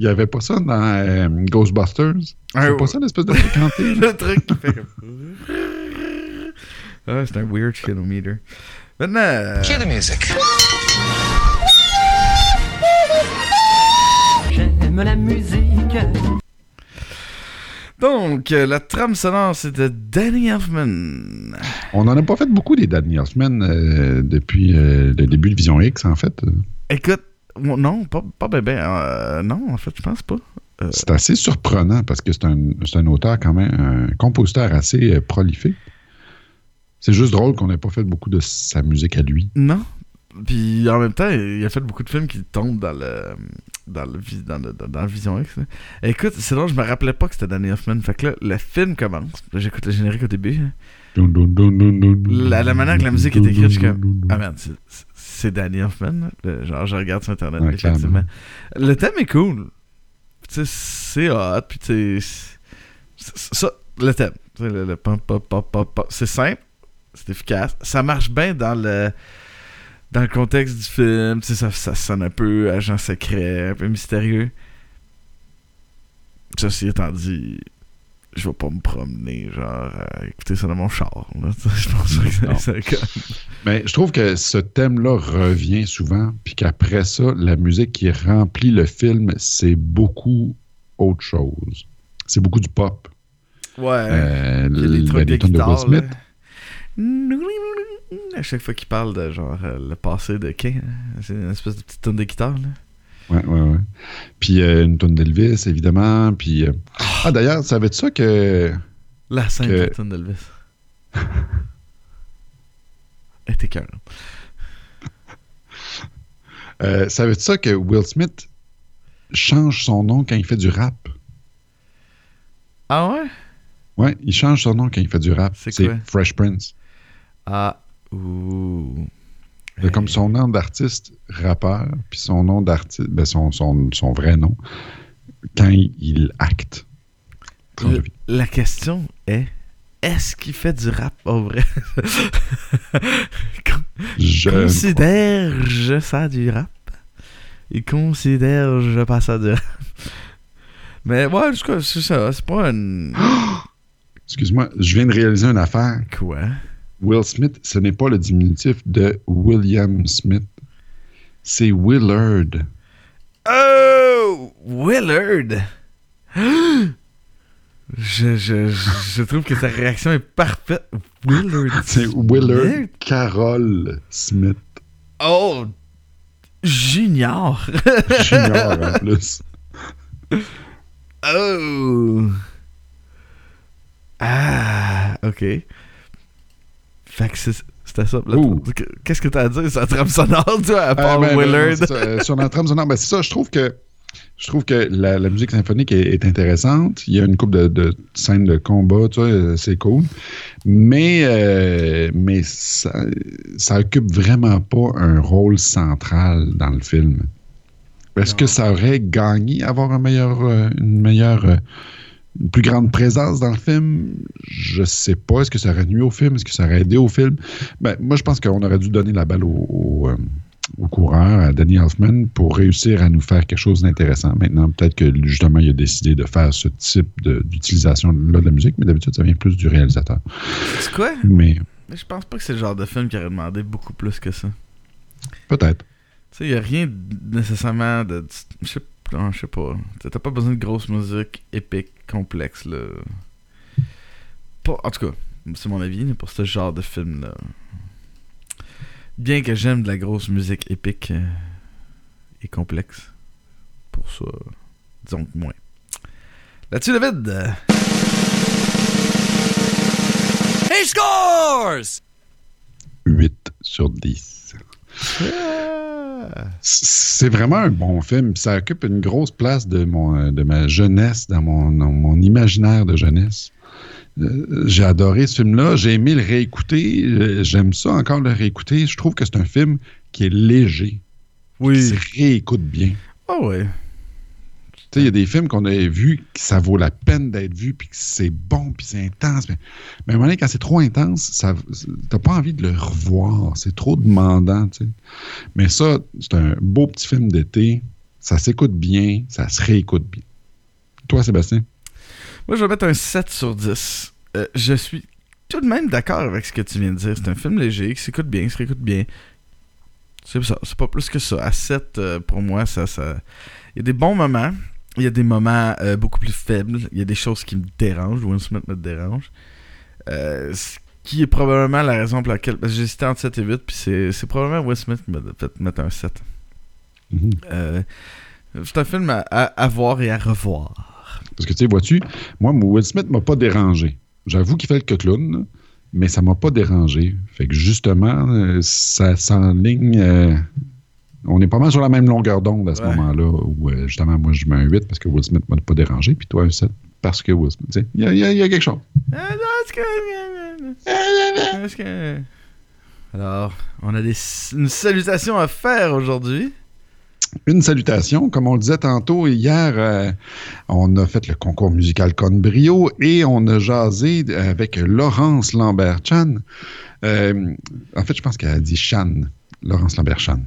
Il y avait pas ça dans euh, Ghostbusters? Ah, C'est pas ça l'espèce de fréquenté? Le truc qui fait comme. Ah, c'est un weird shitometer. Maintenant. euh, the music. J'aime la musique. Donc, euh, la trame sonore, c'était Danny Elfman. On n'en a pas fait beaucoup des Danny Elfman euh, depuis euh, le début de Vision X, en fait. Écoute, non, pas, pas ben, ben, euh, non, en fait, je pense pas. Euh, C'est assez surprenant parce que c'est un, un auteur quand même, un compositeur assez euh, prolifique. C'est juste drôle qu'on n'ait pas fait beaucoup de sa musique à lui. non. Puis en même temps, il a fait beaucoup de films qui tombent dans le dans le, dans le, dans, le Vision X. là. Écoute, c'est drôle, je me rappelais pas que c'était Danny Elfman. Fait que là, le film commence. J'écoute le générique au début. hein. La, la manière que la musique est écrite, je suis comme. Ah merde, c'est- c'est- Danny. Le- genre, je regarde sur Internet, Ouais, effectivement. Le thème est cool. C'est hot, puis tu Ça, le thème. Le. C'est simple, c'est efficace. Ça marche bien dans le. Dans le contexte du film, tu sais, ça, ça sonne un peu agent secret, un peu mystérieux. Ceci étant dit, je vais pas me promener, genre, à écouter ça dans mon char. là. Je pense que Non. c'est comme... Mais je trouve que ce thème-là revient souvent, puis qu'après ça, la musique qui remplit le film, c'est beaucoup autre chose. C'est beaucoup du pop. Ouais. Euh, Il y a des trucs ben, de les Will Smith. À chaque fois qu'il parle de genre euh, le passé de King, hein. c'est une espèce de petite tonne de guitare. Là. Ouais, ouais, ouais. Puis euh, une tonne d'Elvis, évidemment. Puis, euh, Ah, d'ailleurs, savais-tu ça que. La scène Que- tonne d'Elvis. Elle était cœur. euh, savais-tu ça que Will Smith change son nom quand il fait du rap? Ah ouais? Ouais, il change son nom quand il fait du rap. C'est? Fresh Prince. Ah, ouh. C'est comme son nom d'artiste rappeur, puis son nom d'artiste, ben son, son, son vrai nom, quand il, il acte. Le- la question est est-ce qu'il fait du rap au vrai? Je Considère-je ça du rap? Il considère-je pas ça du rap? Mais ouais, en tout cas, c'est ça. C'est pas une. Excuse-moi, je viens de réaliser une affaire. Quoi? Will Smith, ce n'est pas le diminutif de William Smith. C'est Willard. Oh Willard je, je, je, trouve que ta réaction est parfaite. Willard. C'est Willard Smith? Carroll Smith. Oh Junior Junior en plus. Oh! Ah, ok. Fait que c'est- c'était ça. Qu'est-ce que t'as à dire sur la trame sonore, toi, à part Euh, ben, ben, Willard? euh, sur la trame sonore, ben, c'est ça, je trouve que je trouve que la, la musique symphonique est, est intéressante. Il y a une couple de, de scènes de combat, tu vois, euh, c'est cool. Mais, euh, mais ça, ça occupe vraiment pas un rôle central dans le film. Est-ce que ça aurait gagné à avoir un meilleur, une meilleure, euh, une plus grande présence dans le film? Je sais pas. Est-ce que ça aurait nuit au film? Est-ce que ça aurait aidé au film? Ben, moi, je pense qu'on aurait dû donner la balle au, au, euh, au coureur, à Danny Elfman, pour réussir à nous faire quelque chose d'intéressant. Maintenant, peut-être que justement, il a décidé de faire ce type d'utilisation-là de la musique, mais d'habitude, ça vient plus du réalisateur. C'est quoi? Mais je pense pas que c'est le genre de film qui aurait demandé beaucoup plus que ça. peut-être. Tu sais, y a rien nécessairement de. Je sais pas. T'as pas besoin de grosse musique épique, complexe, là. En tout cas, c'est mon avis, pour ce genre de film-là. Bien que j'aime de la grosse musique épique euh, et complexe. Pour ça, disons que moins. Là-dessus, David! He scores! 8 sur 10. C'est vraiment un bon film. Ça occupe une grosse place de, mon, euh, de ma jeunesse, dans mon, imaginaire de jeunesse. Euh, J'ai adoré ce film-là. J'ai aimé le réécouter. Euh, J'aime ça encore le réécouter. Je trouve que c'est un film qui est léger. Oui. Qui se réécoute bien. Ah ouais. Tu sais, il y a des films qu'on a vus que ça vaut la peine d'être vu, puis que c'est bon, puis c'est intense. Mais, mais à un moment donné, quand c'est trop intense, ça, t'as pas envie de le revoir. C'est trop demandant. Mais ça, c'est un beau petit film d'été. Ça s'écoute bien, ça se réécoute bien. Toi, Sébastien? Moi, je vais mettre un 7 sur 10. Euh, je suis tout de même d'accord avec ce que tu viens de dire. C'est un film léger qui s'écoute bien, qui se réécoute bien. C'est ça, c'est pas plus que ça. À 7, euh, pour moi, ça, ça. Il y a des bons moments. Il y a des moments euh, beaucoup plus faibles. Il y a des choses qui me dérangent. Will Smith me dérange. Euh, ce qui est probablement la raison pour laquelle. Parce que j'ai hésité entre 7 et 8, puis c'est, probablement Will Smith qui m'a fait mettre un 7. Mhm. Euh, c'est un film à, à, à voir et à revoir. Parce que, tu sais, vois-tu, moi, Will Smith m'a pas dérangé. J'avoue qu'il fait le clown, mais ça m'a pas dérangé. Fait que, justement, ça s'enligne... euh, on est pas mal sur la même longueur d'onde à ce Ouais. moment-là, où, euh, justement, moi, je mets un 8 parce que Will Smith m'a pas dérangé, puis toi, un 7 parce que Will Smith... tu sais, Il y, y y a quelque chose. Est-ce que- Alors, on a des, une salutation à faire aujourd'hui. Une salutation, comme on le disait tantôt, hier, euh, on a fait le concours musical Con Brio et on a jasé avec Laurence Lambert-Chan. Euh, en fait, je pense qu'elle a dit Chan, Laurence Lambert-Chan.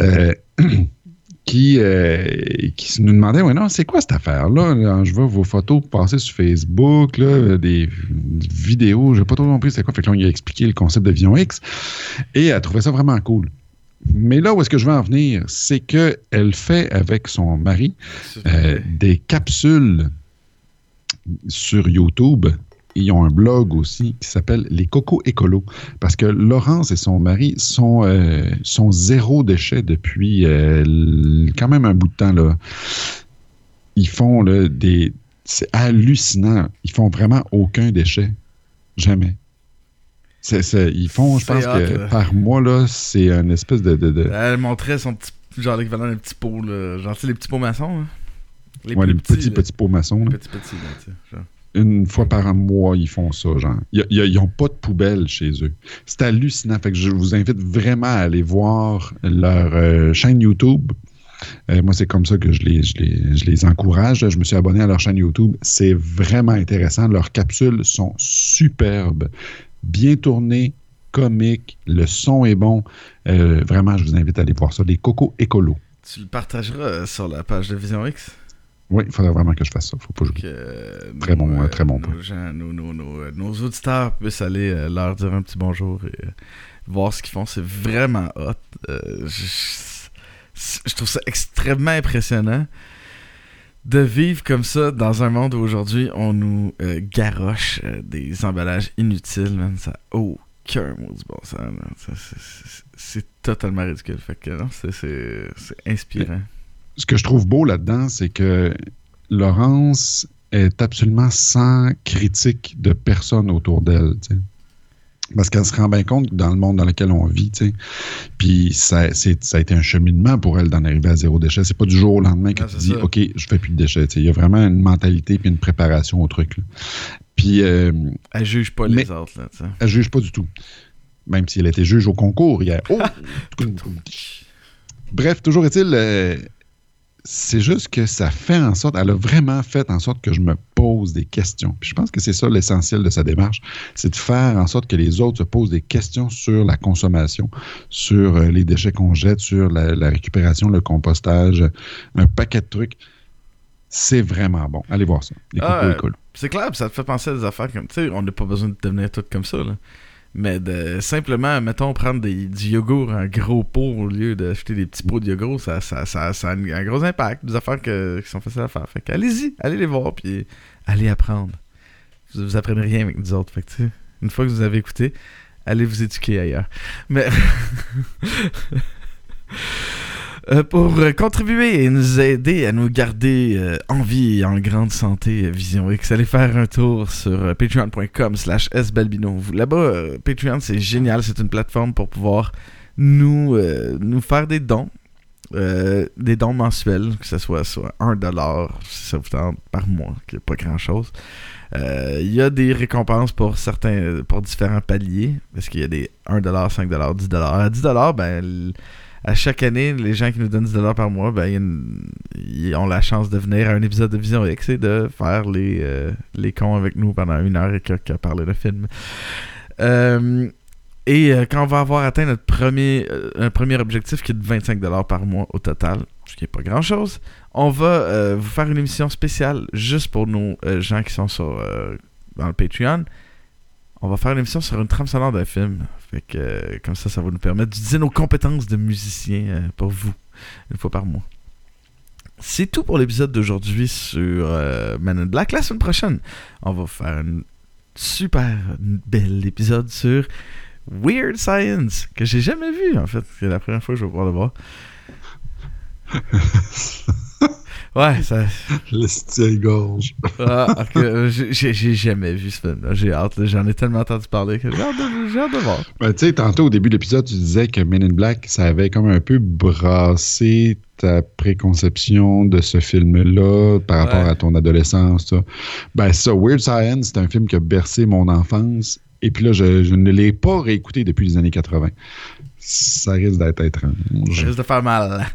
Euh, qui, euh, qui nous demandait Ouais, non, c'est quoi cette affaire-là? Là, Je vois vos photos passer sur Facebook, là, des vidéos, je n'ai pas trop compris c'est quoi. Fait que là, on lui a expliqué le concept de Vision X et elle trouvait ça vraiment cool. Mais là où est-ce que je veux en venir, c'est qu'elle fait avec son mari euh, des capsules sur YouTube. Ils ont un blog aussi qui s'appelle Les Cocos Écolos. Parce que Laurence et son mari sont, euh, sont zéro déchet depuis euh, quand même un bout de temps. Là. Ils font là, des. C'est hallucinant. Ils font vraiment aucun déchet. Jamais. Ils font, je pense hot, que par mois, là, c'est une espèce de. de- de- Elle montrait son petit. Genre l'équivalent d'un petit pot, là. Genre, tu sais, les petits pots maçons, hein. Les ouais, les petits, là. petits pots maçons. Petits, petits, là, tu sais. genre. Une fois par mois, ils font ça, genre. Ils n'ont pas de poubelle chez eux. C'est hallucinant. Fait que je vous invite vraiment à aller voir leur euh, chaîne YouTube. Euh, moi, c'est comme ça que je les, encourage. Je me suis abonné à leur chaîne YouTube. C'est vraiment intéressant. Leurs capsules sont superbes, bien tournées, comiques. Le son est bon. Euh, vraiment, je vous invite à aller voir ça. Les cocos écolos. Tu le partageras sur la page de Vision X? Oui, il faudrait vraiment que je fasse ça. Faut pas Que, jouer. euh, Très nos, bon, euh, très bon point. nos, nos, euh, auditeurs puissent aller euh, leur dire un petit bonjour et euh, voir ce qu'ils font. C'est vraiment hot. Euh, je, trouve ça extrêmement impressionnant de vivre comme ça dans un monde où aujourd'hui on nous euh, garoche euh, des emballages inutiles. Man. Ça aucun mot du bon sens. c'est- totalement ridicule. Fait que non, c'est inspirant. Ce que je trouve beau là-dedans, c'est que Laurence est absolument sans critique de personne autour d'elle. Parce qu'elle se rend bien compte dans le monde dans lequel on vit, tu sais, puis ça, a été un cheminement pour elle d'en arriver à zéro déchet. C'est pas du jour au lendemain que Ah, tu dis, ça. OK, je fais plus de déchets. tu sais. Il y a vraiment une mentalité puis une préparation au truc. là. Puis euh, Elle juge pas les autres. Là, tu sais. elle juge pas du tout. Même si elle était juge au concours hier. Oh! Bref, toujours est-il, euh, c'est juste que ça fait en sorte, elle a vraiment fait en sorte que je me pose des questions. Puis je pense que c'est ça l'essentiel de sa démarche, c'est de faire en sorte que les autres se posent des questions sur la consommation, sur euh, les déchets qu'on jette, sur la, la récupération, le compostage, un paquet de trucs. C'est vraiment bon. Allez voir ça. Les Ah, euh. C'est clair, puis ça te fait penser à des affaires comme. Tu sais, on n'a pas besoin de devenir tout comme ça, là. Mais de simplement, mettons, prendre des, du yogourt en gros pot au lieu d'acheter des petits pots de yogourt, ça, ça, ça, a un, gros impact. Des affaires que- qui sont faciles à faire. Fait allez-y, allez les voir, puis allez apprendre. Vous, vous apprenez rien avec nous autres. Fait que, une fois que vous avez écouté, allez vous éduquer ailleurs. Mais. Euh, pour contribuer et nous aider à nous garder euh, en vie et en grande santé, euh, Vision X, allez faire un tour sur patreon.com slash sbalbino. Là-bas, Patreon, c'est génial. C'est une plateforme pour pouvoir nous, nous faire des dons. des dons mensuels, que ce soit, soit 1$ si ça vous tente par mois, qui n'est pas grand-chose. Il y a des récompenses pour certains pour différents paliers, parce qu'il y a des 1$, 5$, 10$. À 10$, ben, à chaque année, les gens qui nous donnent 10$ par mois, ben, ils ont la chance de venir à un épisode de Vision X et de faire les, euh, les cons avec nous pendant une heure et quelques à parler de film. Euh, et euh, quand on va avoir atteint notre premier, un premier objectif qui est de 25$ par mois au total, ce qui n'est pas grand-chose, on va vous faire une émission spéciale juste pour nos gens qui sont sur, dans le Patreon. On va faire une émission sur une trame sonore d'un film. Fait que, euh, comme ça, ça va nous permettre d'utiliser nos compétences de musicien euh, pour vous, une fois par mois. C'est tout pour l'épisode d'aujourd'hui sur euh, Man in Black. La semaine prochaine, on va faire un super bel épisode sur Weird Science, que j'ai jamais vu en fait. C'est la première fois que je vais pouvoir le voir. ouais, ça. Le style gorge. Ah, euh, j'ai- jamais vu ce film-là. J'ai hâte. J'en ai tellement entendu parler que j'ai hâte, de- j'ai hâte de voir. Ben, tu sais, tantôt au début de l'épisode, tu disais que Men in Black, ça avait comme un peu brassé ta préconception de ce film-là par rapport Ouais. à ton adolescence. Ça. Ben, ça, Weird Science, c'est un film qui a bercé mon enfance. Et puis là, je, je ne l'ai pas réécouté depuis les années 80. Ça risque d'être étrange. Ça risque de faire mal.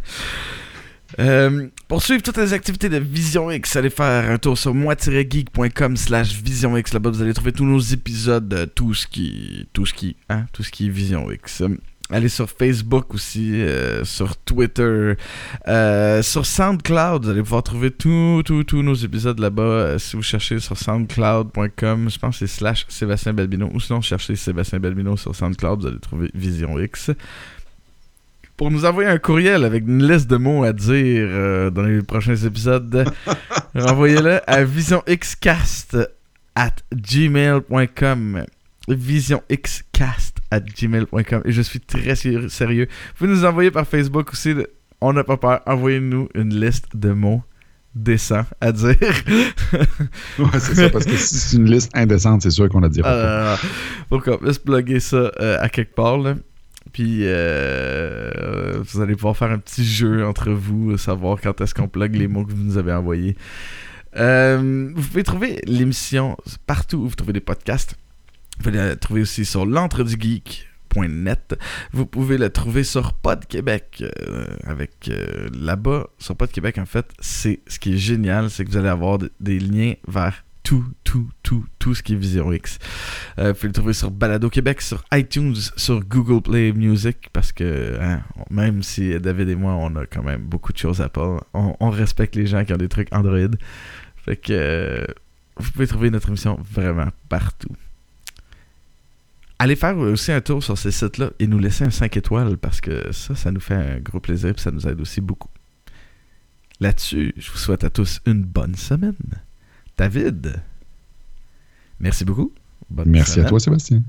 Euh, pour suivre toutes les activités de Vision X, allez faire un tour sur moi-geek.com slash Vision X. Là-bas, vous allez trouver tous nos épisodes, euh, tout ce qui, tout ce qui, hein, tout ce qui est Vision X. Allez sur Facebook aussi, euh, sur Twitter, sur SoundCloud. Vous allez pouvoir trouver tous nos épisodes là-bas. Si vous cherchez sur soundcloud.com, je pense c'est slash Sébastien Balbino. Ou sinon, cherchez Sébastien Balbino sur SoundCloud, vous allez trouver Vision X. Pour nous envoyer un courriel avec une liste de mots à dire dans les prochains épisodes, renvoyez-le à visionxcast at gmail.com visionxcast at gmail.com et je suis très sérieux. Vous nous envoyer par Facebook aussi. On n'a pas peur. Envoyez-nous une liste de mots décents à dire. ouais, c'est ça, parce que si c'est une liste indécente, c'est sûr qu'on a dit pas. donc, on se bloguer ça euh, à quelque part. Là. Puis euh, vous allez pouvoir faire un petit jeu entre vous, savoir quand est-ce qu'on plug les mots que vous nous avez envoyés. Euh, vous pouvez trouver l'émission partout où vous trouvez des podcasts. Vous pouvez la trouver aussi sur l'entredugeek.net. Vous pouvez la trouver sur Pod Québec. Euh, avec là-bas, sur Pod Québec, en fait, c'est ce qui est génial, c'est que vous allez avoir des liens vers tout, tout, tout, tout ce qui est Vision X. vous pouvez le trouver sur Balado Québec, sur iTunes, sur Google Play Music, parce que hein, même si David et moi, on a quand même beaucoup de choses à part, on, on respecte les gens qui ont des trucs Android. Fait que euh, vous pouvez trouver notre émission vraiment partout. Allez faire aussi un tour sur ces sites-là et nous laisser un 5 étoiles parce que ça, ça nous fait un gros plaisir et ça nous aide aussi beaucoup. Là-dessus, je vous souhaite à tous une bonne semaine. David, merci beaucoup. merci à toi, Sébastien.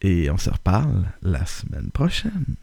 Et on se reparle la semaine prochaine.